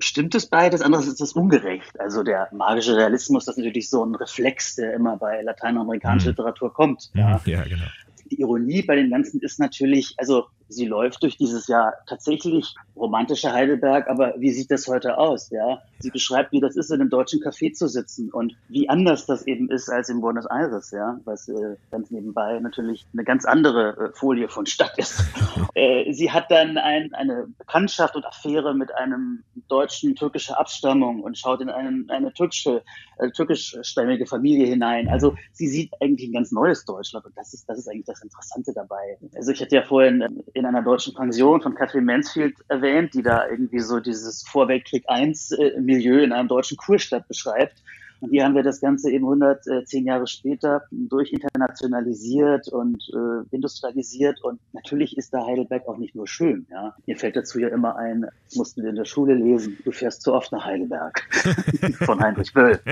stimmt es beides, andererseits ist es ungerecht. Also der magische Realismus, das ist natürlich so ein Reflex, der immer bei lateinamerikanischer mhm. Literatur kommt. Ja. ja, genau. Die Ironie bei dem Ganzen ist natürlich, also sie läuft durch dieses Jahr tatsächlich romantische Heidelberg, aber wie sieht das heute aus? Ja, sie beschreibt, wie das ist, in einem deutschen Café zu sitzen und wie anders das eben ist als in Buenos Aires, ja, was äh, ganz nebenbei natürlich eine ganz andere äh, Folie von Stadt ist. äh, sie hat dann ein, eine Bekanntschaft und Affäre mit einem Deutschen türkischer Abstammung und schaut in einen, eine türkische, äh, türkischstämmige Familie hinein. Also sie sieht eigentlich ein ganz neues Deutschland und das ist, das ist eigentlich das Interessante dabei. Also ich hatte ja vorhin in einer deutschen Pension von Catherine Mansfield erwähnt, die da irgendwie so dieses Vorweltkrieg I äh, Milieu in einem deutschen Kurstadt beschreibt. Und hier haben wir das Ganze eben 110 Jahre später durchinternationalisiert und äh, industrialisiert. Und natürlich ist da Heidelberg auch nicht nur schön. Ja. Mir fällt dazu ja immer ein, mussten wir in der Schule lesen, du fährst zu oft nach Heidelberg von Heinrich Böll.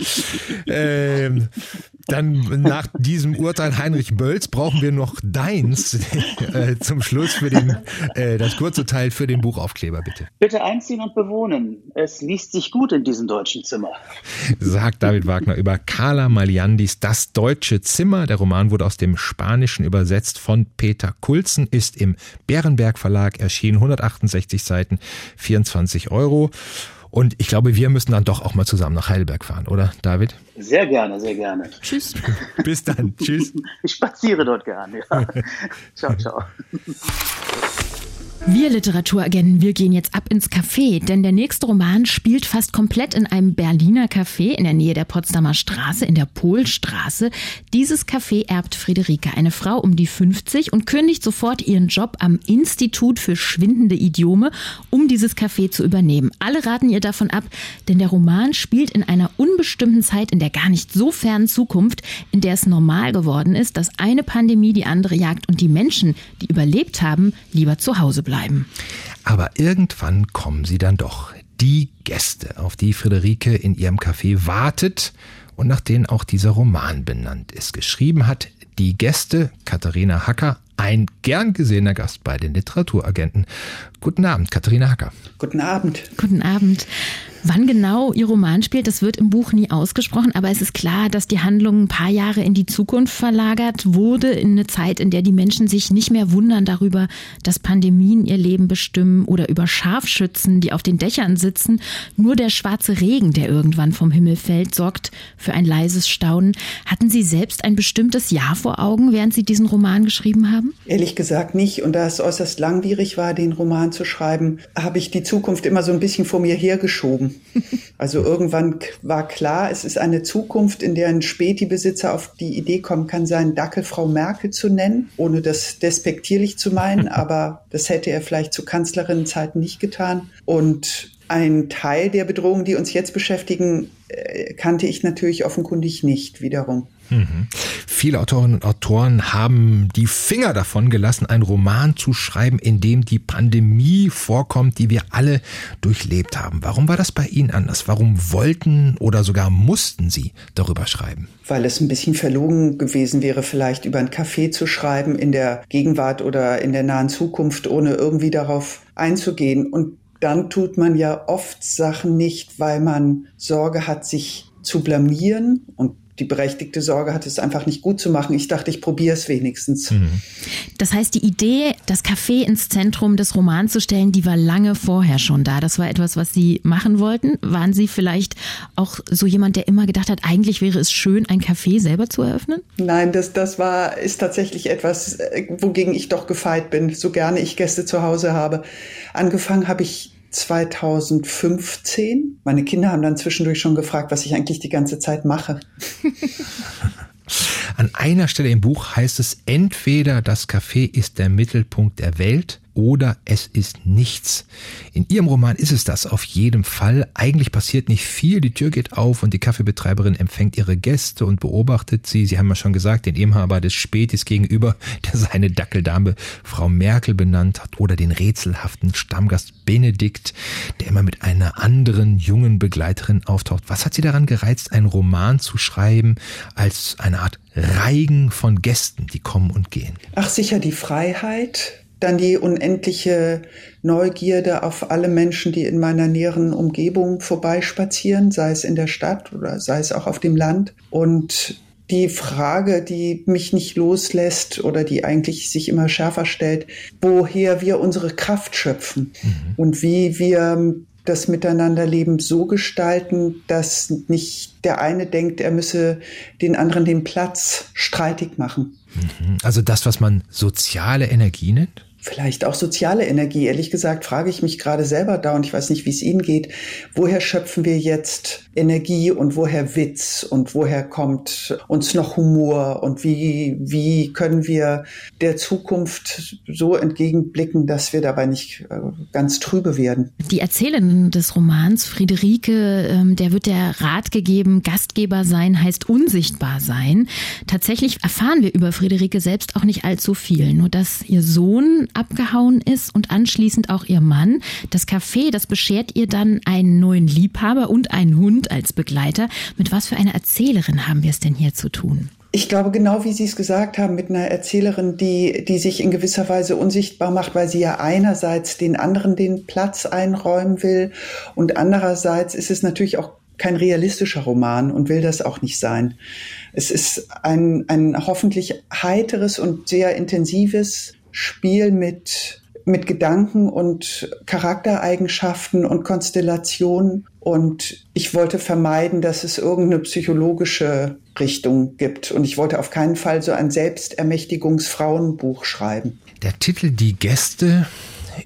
ähm, dann nach diesem Urteil Heinrich Bölls brauchen wir noch deins äh, zum Schluss für den, äh, das Kurzurteil für den Buchaufkleber, bitte. Bitte einziehen und bewohnen. Es liest sich gut in diesem deutschen Zimmer. Sagt David Wagner über Carla Maliandis Das deutsche Zimmer. Der Roman wurde aus dem Spanischen übersetzt von Peter Kulzen, ist im Bärenberg Verlag erschienen, 168 Seiten, 24 Euro. Und ich glaube, wir müssen dann doch auch mal zusammen nach Heidelberg fahren, oder, David? Sehr gerne, sehr gerne. Tschüss. Bis dann. Tschüss. Ich spaziere dort gerne. Ja. ciao, ciao. Wir Literaturagenten, wir gehen jetzt ab ins Café, denn der nächste Roman spielt fast komplett in einem Berliner Café in der Nähe der Potsdamer Straße, in der Polstraße. Dieses Café erbt Friederike, eine Frau um die 50 und kündigt sofort ihren Job am Institut für schwindende Idiome, um dieses Café zu übernehmen. Alle raten ihr davon ab, denn der Roman spielt in einer unbestimmten Zeit in der gar nicht so fernen Zukunft, in der es normal geworden ist, dass eine Pandemie die andere jagt und die Menschen, die überlebt haben, lieber zu Hause bleiben bleiben. Aber irgendwann kommen sie dann doch. Die Gäste, auf die Friederike in ihrem Café wartet und nach denen auch dieser Roman benannt ist. Geschrieben hat die Gäste Katharina Hacker, ein gern gesehener Gast bei den Literaturagenten. Guten Abend, Katharina Hacker. Guten Abend. Guten Abend. Wann genau Ihr Roman spielt, das wird im Buch nie ausgesprochen, aber es ist klar, dass die Handlung ein paar Jahre in die Zukunft verlagert wurde, in eine Zeit, in der die Menschen sich nicht mehr wundern darüber, dass Pandemien ihr Leben bestimmen oder über Scharfschützen, die auf den Dächern sitzen. Nur der schwarze Regen, der irgendwann vom Himmel fällt, sorgt für ein leises Staunen. Hatten Sie selbst ein bestimmtes Jahr vor Augen, während Sie diesen Roman geschrieben haben? Ehrlich gesagt nicht. Und da es äußerst langwierig war, den Roman zu schreiben, habe ich die Zukunft immer so ein bisschen vor mir hergeschoben. Also irgendwann war klar, es ist eine Zukunft, in der ein Späti-Besitzer auf die Idee kommen kann, seinen Dackel Frau Merkel zu nennen, ohne das despektierlich zu meinen, aber das hätte er vielleicht zu Kanzlerinnenzeiten nicht getan. Und ein Teil der Bedrohungen, die uns jetzt beschäftigen, äh, kannte ich natürlich offenkundig nicht wiederum. Mhm. Viele Autorinnen und Autoren haben die Finger davon gelassen, einen Roman zu schreiben, in dem die Pandemie vorkommt, die wir alle durchlebt haben. Warum war das bei Ihnen anders? Warum wollten oder sogar mussten Sie darüber schreiben? Weil es ein bisschen verlogen gewesen wäre, vielleicht über ein Café zu schreiben in der Gegenwart oder in der nahen Zukunft, ohne irgendwie darauf einzugehen. Und dann tut man ja oft Sachen nicht, weil man Sorge hat, sich zu blamieren und die berechtigte Sorge hatte, es einfach nicht gut zu machen. Ich dachte, ich probiere es wenigstens. Mhm. Das heißt, die Idee, das Café ins Zentrum des Romans zu stellen, die war lange vorher schon da. Das war etwas, was Sie machen wollten. Waren Sie vielleicht auch so jemand, der immer gedacht hat, eigentlich wäre es schön, ein Café selber zu eröffnen? Nein, das, das war, ist tatsächlich etwas, äh, wogegen ich doch gefeit bin, so gerne ich Gäste zu Hause habe. Angefangen habe ich 2015. Meine Kinder haben dann zwischendurch schon gefragt, was ich eigentlich die ganze Zeit mache. An einer Stelle im Buch heißt es, entweder das Café ist der Mittelpunkt der Welt oder es ist nichts. In Ihrem Roman ist es das auf jeden Fall. Eigentlich passiert nicht viel. Die Tür geht auf und die Kaffeebetreiberin empfängt ihre Gäste und beobachtet sie. Sie haben ja schon gesagt, den Inhaber des Spätis gegenüber, der seine Dackeldame Frau Merkel benannt hat oder den rätselhaften Stammgast Benedikt, der immer mit einer anderen jungen Begleiterin auftaucht. Was hat Sie daran gereizt, einen Roman zu schreiben als eine Art Reigen von Gästen, die kommen und gehen? Ach sicher die Freiheit, dann die unendliche Neugierde auf alle Menschen, die in meiner näheren Umgebung vorbeispazieren, sei es in der Stadt oder sei es auch auf dem Land. Und die Frage, die mich nicht loslässt oder die eigentlich sich immer schärfer stellt, woher wir unsere Kraft schöpfen mhm. und wie wir das Miteinanderleben so gestalten, dass nicht der eine denkt, er müsse den anderen den Platz streitig machen. Mhm. Also das, was man soziale Energie nennt? Vielleicht auch soziale Energie. Ehrlich gesagt frage ich mich gerade selber da und ich weiß nicht, wie es Ihnen geht. Woher schöpfen wir jetzt Energie und woher Witz und woher kommt uns noch Humor und wie, wie können wir der Zukunft so entgegenblicken, dass wir dabei nicht äh, ganz trübe werden? Die Erzählerin des Romans, Friederike, ähm, der wird der Rat gegeben, Gastgeber sein heißt unsichtbar sein. Tatsächlich erfahren wir über Friederike selbst auch nicht allzu viel, nur dass ihr Sohn abgehauen ist und anschließend auch ihr Mann. Das Café, das beschert ihr dann einen neuen Liebhaber und einen Hund als Begleiter. Mit was für einer Erzählerin haben wir es denn hier zu tun? Ich glaube, genau wie Sie es gesagt haben, mit einer Erzählerin, die, die sich in gewisser Weise unsichtbar macht, weil sie ja einerseits den anderen den Platz einräumen will und andererseits ist es natürlich auch kein realistischer Roman und will das auch nicht sein. Es ist ein, ein hoffentlich heiteres und sehr intensives Spiel mit, mit Gedanken und Charaktereigenschaften und Konstellationen. Und ich wollte vermeiden, dass es irgendeine psychologische Richtung gibt. Und ich wollte auf keinen Fall so ein Selbstermächtigungsfrauenbuch schreiben. Der Titel Die Gäste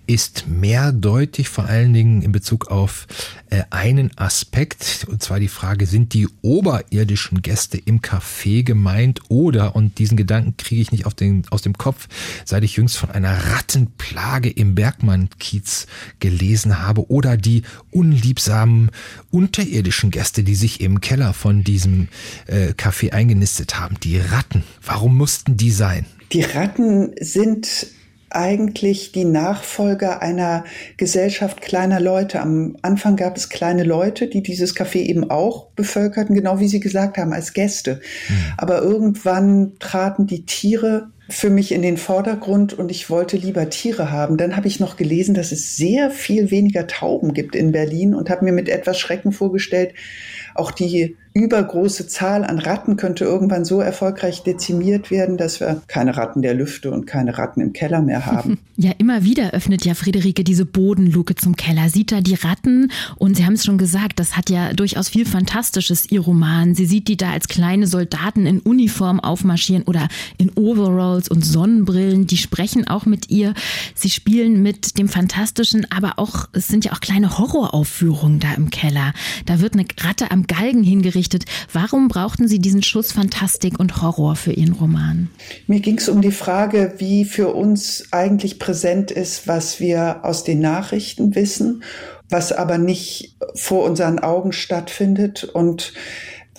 ist mehrdeutig, vor allen Dingen in Bezug auf äh, einen Aspekt, und zwar die Frage, sind die oberirdischen Gäste im Café gemeint oder, und diesen Gedanken kriege ich nicht den, aus dem Kopf, seit ich jüngst von einer Rattenplage im Bergmann-Kiez gelesen habe, oder die unliebsamen unterirdischen Gäste, die sich im Keller von diesem äh, Café eingenistet haben, die Ratten. Warum mussten die sein? Die Ratten sind eigentlich die Nachfolger einer Gesellschaft kleiner Leute. Am Anfang gab es kleine Leute, die dieses Café eben auch bevölkerten, genau wie Sie gesagt haben, als Gäste. Mhm. Aber irgendwann traten die Tiere für mich in den Vordergrund und ich wollte lieber Tiere haben. Dann habe ich noch gelesen, dass es sehr viel weniger Tauben gibt in Berlin und habe mir mit etwas Schrecken vorgestellt, auch die übergroße Zahl an Ratten könnte irgendwann so erfolgreich dezimiert werden, dass wir keine Ratten der Lüfte und keine Ratten im Keller mehr haben. Ja, immer wieder öffnet ja Friederike diese Bodenluke zum Keller, sieht da die Ratten und Sie haben es schon gesagt, das hat ja durchaus viel Fantastisches, Ihr Roman. Sie sieht die da als kleine Soldaten in Uniform aufmarschieren oder in Overalls und Sonnenbrillen, die sprechen auch mit ihr. Sie spielen mit dem Fantastischen, aber auch, es sind ja auch kleine Horroraufführungen da im Keller. Da wird eine Ratte am Galgen hingerichtet berichtet. Warum brauchten Sie diesen Schuss Fantastik und Horror für Ihren Roman? Mir ging es um die Frage, wie für uns eigentlich präsent ist, was wir aus den Nachrichten wissen, was aber nicht vor unseren Augen stattfindet und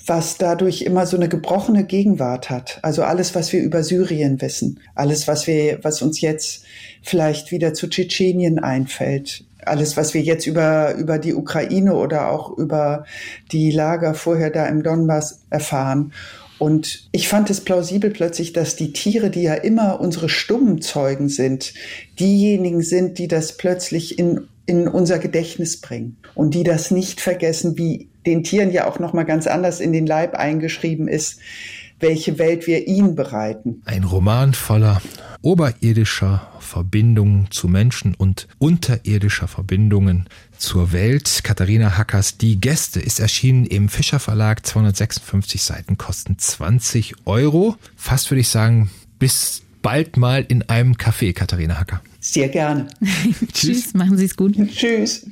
was dadurch immer so eine gebrochene Gegenwart hat. Also alles, was wir über Syrien wissen, alles, was wir, was uns jetzt vielleicht wieder zu Tschetschenien einfällt, alles, was wir jetzt über, über die Ukraine oder auch über die Lager vorher da im Donbass erfahren. Und ich fand es plausibel plötzlich, dass die Tiere, die ja immer unsere stummen Zeugen sind, diejenigen sind, die das plötzlich in, in unser Gedächtnis bringen und die das nicht vergessen, wie den Tieren ja auch nochmal ganz anders in den Leib eingeschrieben ist, welche Welt wir ihnen bereiten. Ein Roman voller oberirdischer Verbindungen zu Menschen und unterirdischer Verbindungen zur Welt. Katharina Hackers Die Gäste ist erschienen im Fischer Verlag. 256 Seiten kosten 20 Euro. Fast würde ich sagen, bis bald mal in einem Café, Katharina Hacker. Sehr gerne. Tschüss, machen Sie es gut. Tschüss.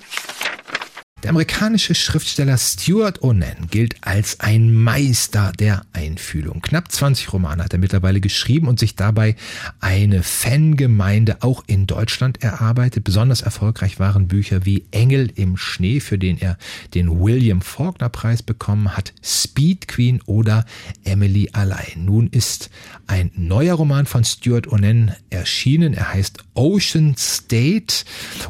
Der amerikanische Schriftsteller Stuart Onan gilt als ein Meister der Einfühlung. Knapp 20 Romane hat er mittlerweile geschrieben und sich dabei eine Fangemeinde auch in Deutschland erarbeitet. Besonders erfolgreich waren Bücher wie Engel im Schnee, für den er den William Faulkner Preis bekommen hat, Speed Queen oder Emily allein. Nun ist ein neuer Roman von Stuart Onan erschienen. Er heißt Ocean State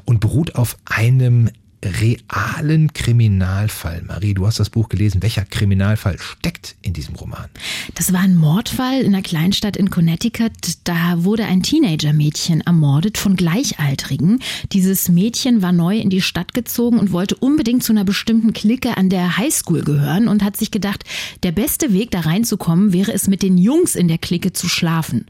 und beruht auf einem realen Kriminalfall. Marie, du hast das Buch gelesen. Welcher Kriminalfall steckt in diesem Roman? Das war ein Mordfall in einer Kleinstadt in Connecticut. Da wurde ein Teenager-Mädchen ermordet von Gleichaltrigen. Dieses Mädchen war neu in die Stadt gezogen und wollte unbedingt zu einer bestimmten Clique an der Highschool gehören und hat sich gedacht, der beste Weg da reinzukommen wäre es mit den Jungs in der Clique zu schlafen.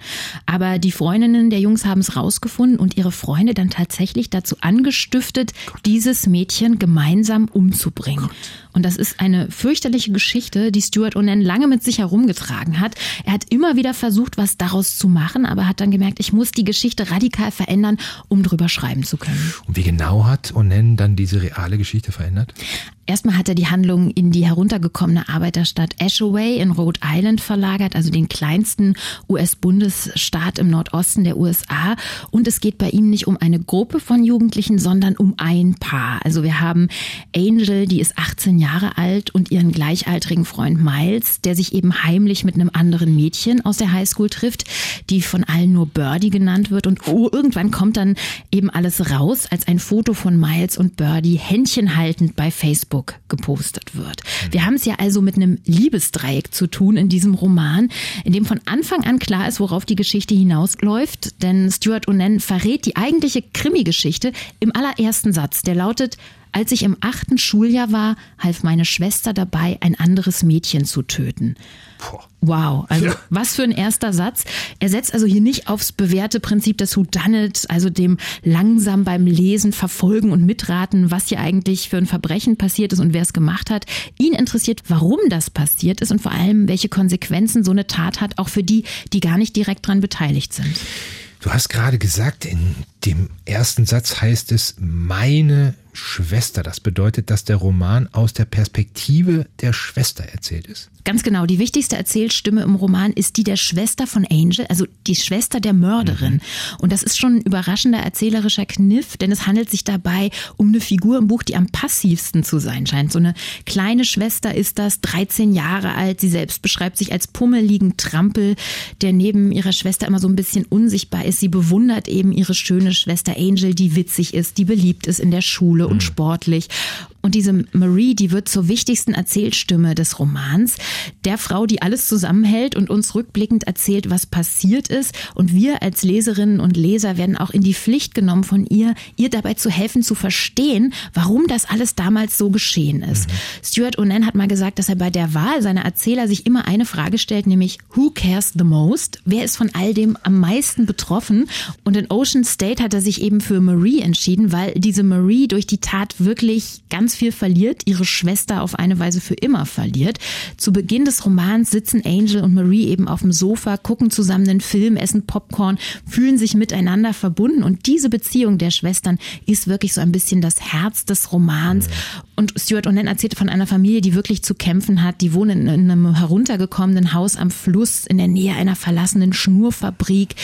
Aber die Freundinnen der Jungs haben es rausgefunden und ihre Freunde dann tatsächlich dazu angestiftet, dieses Mädchen Mädchen gemeinsam umzubringen. Und das ist eine fürchterliche Geschichte, die Stuart Onen lange mit sich herumgetragen hat. Er hat immer wieder versucht, was daraus zu machen, aber hat dann gemerkt, ich muss die Geschichte radikal verändern, um drüber schreiben zu können. Und wie genau hat Onen dann diese reale Geschichte verändert? Erstmal hat er die Handlung in die heruntergekommene Arbeiterstadt Ashaway in Rhode Island verlagert, also den kleinsten US-Bundesstaat im Nordosten der USA. Und es geht bei ihm nicht um eine Gruppe von Jugendlichen, sondern um ein Paar. Also wir haben Angel, die ist 18 Jahre alt und ihren gleichaltrigen Freund Miles, der sich eben heimlich mit einem anderen Mädchen aus der Highschool trifft, die von allen nur Birdie genannt wird. Und oh, irgendwann kommt dann eben alles raus, als ein Foto von Miles und Birdie Händchen haltend bei Facebook Facebook gepostet wird. Wir haben es ja also mit einem Liebesdreieck zu tun in diesem Roman, in dem von Anfang an klar ist, worauf die Geschichte hinausläuft, denn Stuart Onen verrät die eigentliche Krimi-Geschichte im allerersten Satz, der lautet, als ich im achten Schuljahr war, half meine Schwester dabei, ein anderes Mädchen zu töten. Wow, also ja. was für ein erster Satz. Er setzt also hier nicht aufs bewährte Prinzip des Whodunit, also dem langsam beim Lesen verfolgen und mitraten, was hier eigentlich für ein Verbrechen passiert ist und wer es gemacht hat. Ihn interessiert, warum das passiert ist und vor allem, welche Konsequenzen so eine Tat hat, auch für die, die gar nicht direkt dran beteiligt sind. Du hast gerade gesagt, in dem ersten Satz heißt es meine Schwester. Das bedeutet, dass der Roman aus der Perspektive der Schwester erzählt ist. Ganz genau. Die wichtigste Erzählstimme im Roman ist die der Schwester von Angel, also die Schwester der Mörderin. Mhm. Und das ist schon ein überraschender erzählerischer Kniff, denn es handelt sich dabei um eine Figur im Buch, die am passivsten zu sein scheint. So eine kleine Schwester ist das, 13 Jahre alt. Sie selbst beschreibt sich als pummeligen Trampel, der neben ihrer Schwester immer so ein bisschen unsichtbar ist. Sie bewundert eben ihre schöne Schwester Angel, die witzig ist, die beliebt ist in der Schule und mhm. sportlich. Und diese Marie, die wird zur wichtigsten Erzählstimme des Romans, der Frau, die alles zusammenhält und uns rückblickend erzählt, was passiert ist. Und wir als Leserinnen und Leser werden auch in die Pflicht genommen von ihr, ihr dabei zu helfen, zu verstehen, warum das alles damals so geschehen ist. Mhm. Stuart Onen hat mal gesagt, dass er bei der Wahl seiner Erzähler sich immer eine Frage stellt, nämlich Who cares the most? Wer ist von all dem am meisten betroffen? Und in Ocean State hat er sich eben für Marie entschieden, weil diese Marie durch die Tat wirklich ganz ganz viel verliert, ihre Schwester auf eine Weise für immer verliert. Zu Beginn des Romans sitzen Angel und Marie eben auf dem Sofa, gucken zusammen einen Film, essen Popcorn, fühlen sich miteinander verbunden und diese Beziehung der Schwestern ist wirklich so ein bisschen das Herz des Romans. Und Stuart Onen erzählte von einer Familie, die wirklich zu kämpfen hat. Die wohnen in einem heruntergekommenen Haus am Fluss in der Nähe einer verlassenen Schnurfabrik.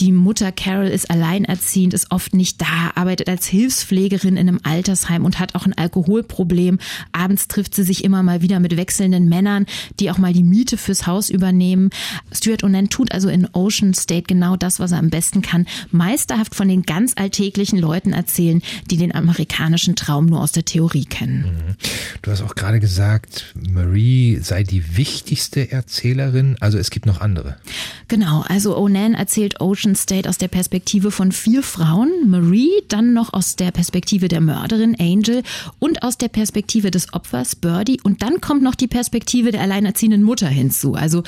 Die Mutter Carol ist alleinerziehend, ist oft nicht da, arbeitet als Hilfspflegerin in einem Altersheim und hat auch ein Alkoholproblem. Abends trifft sie sich immer mal wieder mit wechselnden Männern, die auch mal die Miete fürs Haus übernehmen. Stuart Onen tut also in Ocean State genau das, was er am besten kann. Meisterhaft von den ganz alltäglichen Leuten erzählen, die den amerikanischen Traum nur aus der Theorie kennen. Mhm. Du hast auch gerade gesagt, Marie sei die wichtigste Erzählerin. Also es gibt noch andere. Genau, also Onan erzählt Ocean Ocean State aus der Perspektive von vier Frauen, Marie, dann noch aus der Perspektive der Mörderin Angel und aus der Perspektive des Opfers Birdie und dann kommt noch die Perspektive der alleinerziehenden Mutter hinzu. Also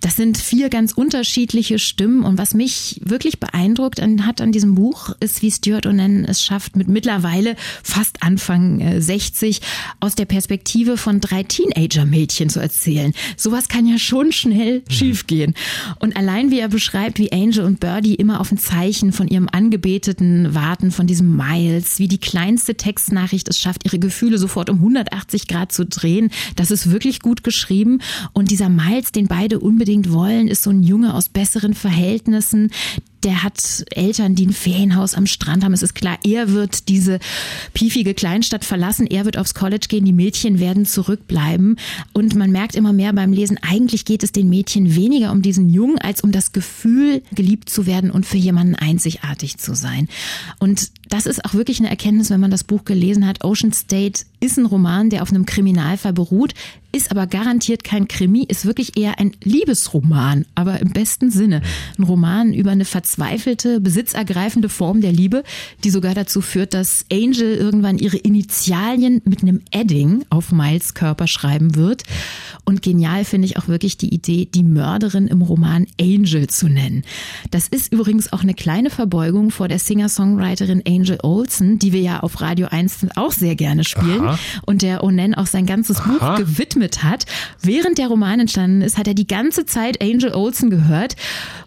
das sind vier ganz unterschiedliche Stimmen und was mich wirklich beeindruckt hat an diesem Buch ist, wie Stuart Onen es schafft, mit mittlerweile fast Anfang 60 äh, aus der Perspektive von drei Teenager-Mädchen zu erzählen. Sowas kann ja schon schnell mhm. schiefgehen. Und allein wie er beschreibt, wie Angel und Birdie die immer auf ein Zeichen von ihrem Angebeteten warten, von diesem Miles, wie die kleinste Textnachricht es schafft, ihre Gefühle sofort um 180 Grad zu drehen. Das ist wirklich gut geschrieben. Und dieser Miles, den beide unbedingt wollen, ist so ein Junge aus besseren Verhältnissen, der hat Eltern, die ein Ferienhaus am Strand haben. Es ist klar, er wird diese piefige Kleinstadt verlassen, er wird aufs College gehen, die Mädchen werden zurückbleiben. Und man merkt immer mehr beim Lesen, eigentlich geht es den Mädchen weniger um diesen Jungen als um das Gefühl, geliebt zu werden und für jemanden einzigartig zu sein. Und das ist auch wirklich eine Erkenntnis, wenn man das Buch gelesen hat. Ocean State ist ein Roman, der auf einem Kriminalfall beruht, ist aber garantiert kein Krimi, ist wirklich eher ein Liebesroman, aber im besten Sinne. Ein Roman über eine verzweifelte, besitzergreifende Form der Liebe, die sogar dazu führt, dass Angel irgendwann ihre Initialien mit einem Edding auf Miles Körper schreiben wird. Und genial finde ich auch wirklich die Idee, die Mörderin im Roman Angel zu nennen. Das ist übrigens auch eine kleine Verbeugung vor der Singer-Songwriterin Angel Olsen, die wir ja auf Radio 1 auch sehr gerne spielen Aha. Und der Onen auch sein ganzes. Buch gewidmet gewidmet hat. Während der Roman entstanden ist, hat er die ganze Zeit Angel Olsen gehört.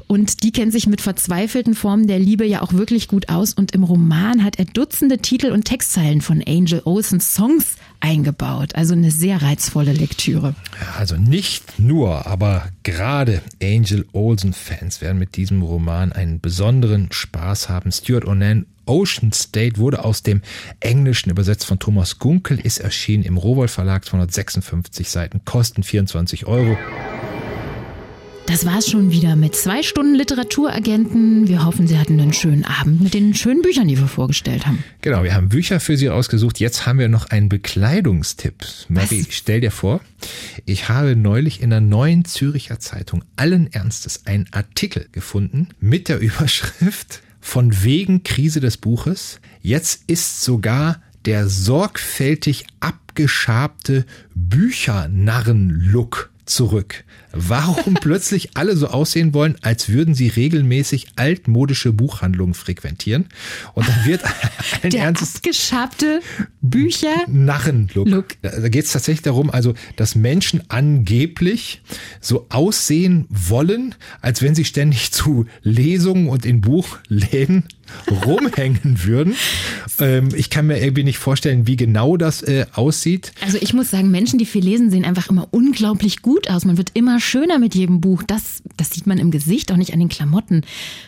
Und die kennt sich mit verzweifelten Formen der Liebe ja auch wirklich gut aus. Und im Roman hat er Dutzende Titel und Textzeilen von Angel Olsens Songs eingebaut. Also eine sehr reizvolle Lektüre. Also nicht nur, aber gerade Angel Olsen-Fans werden mit diesem Roman einen besonderen Spaß haben. Stuart Onan Ocean State wurde aus dem Englischen übersetzt von Thomas Gunkel, ist erschienen im Rowold Verlag, 256 Seiten, kosten 24 Euro. Das war's schon wieder mit zwei Stunden Literaturagenten. Wir hoffen, Sie hatten einen schönen Abend mit den schönen Büchern, die wir vorgestellt haben. Genau, wir haben Bücher für Sie ausgesucht. Jetzt haben wir noch einen Bekleidungstipp. Marie, stell dir vor, ich habe neulich in der neuen Züricher Zeitung allen Ernstes einen Artikel gefunden mit der Überschrift von wegen Krise des Buches. Jetzt ist sogar der sorgfältig abgeschabte Büchernarren-Look zurück. Warum plötzlich alle so aussehen wollen, als würden sie regelmäßig altmodische Buchhandlungen frequentieren. Und dann wird allen Der Ernstes abgeschabte Bücher Narrenlook. Look. Da geht es tatsächlich darum, also dass Menschen angeblich so aussehen wollen, als wenn sie ständig zu Lesungen und in Buchläden rumhängen würden. Ähm, ich kann mir irgendwie nicht vorstellen, wie genau das äh, aussieht. Also ich muss sagen, Menschen, die viel lesen, sehen einfach immer unglaublich gut aus. Man wird immer schöner mit jedem Buch. Das, das sieht man im Gesicht, auch nicht an den Klamotten.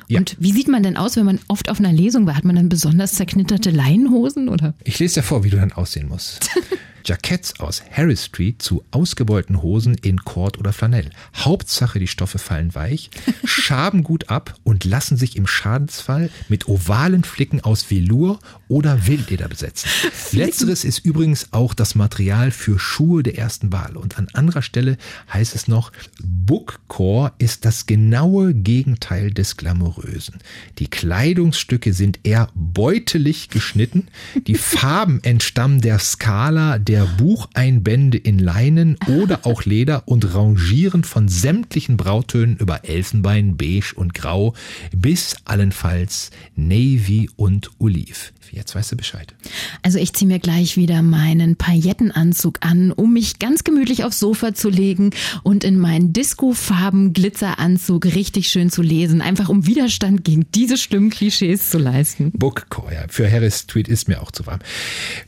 Ja. Und wie sieht man denn aus, wenn man oft auf einer Lesung war? Hat man dann besonders zerknitterte Leinenhosen oder? Ich lese dir vor, wie du dann aussehen musst. Jacketts aus Harris Street zu ausgebeulten Hosen in Cord oder Flanell. Hauptsache, die Stoffe fallen weich, schaben gut ab und lassen sich im Schadensfall mit ovalen Flicken aus Velour oder Wildleder besetzen. Letzteres ist übrigens auch das Material für Schuhe der ersten Wahl. Und an anderer Stelle heißt es noch, Bookcore ist das genaue Gegenteil des Glamourösen. Die Kleidungsstücke sind eher beutelig geschnitten, die Farben entstammen der Skala der Bucheinbände in Leinen oder auch Leder und rangieren von sämtlichen Brautönen über Elfenbein, Beige und Grau bis allenfalls Navy und Oliv. Jetzt weißt du Bescheid. Also ich ziehe mir gleich wieder meinen Paillettenanzug an, um mich ganz gemütlich aufs Sofa zu legen und in meinen Disco-Farben Glitzeranzug richtig schön zu lesen, einfach um Widerstand gegen diese schlimmen Klischees zu leisten. Bookcore, ja. Für Harris Tweet ist mir auch zu warm.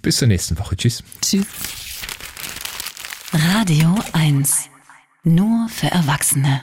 Bis zur nächsten Woche. Tschüss. Tschüss. Radio 1. Nur für Erwachsene.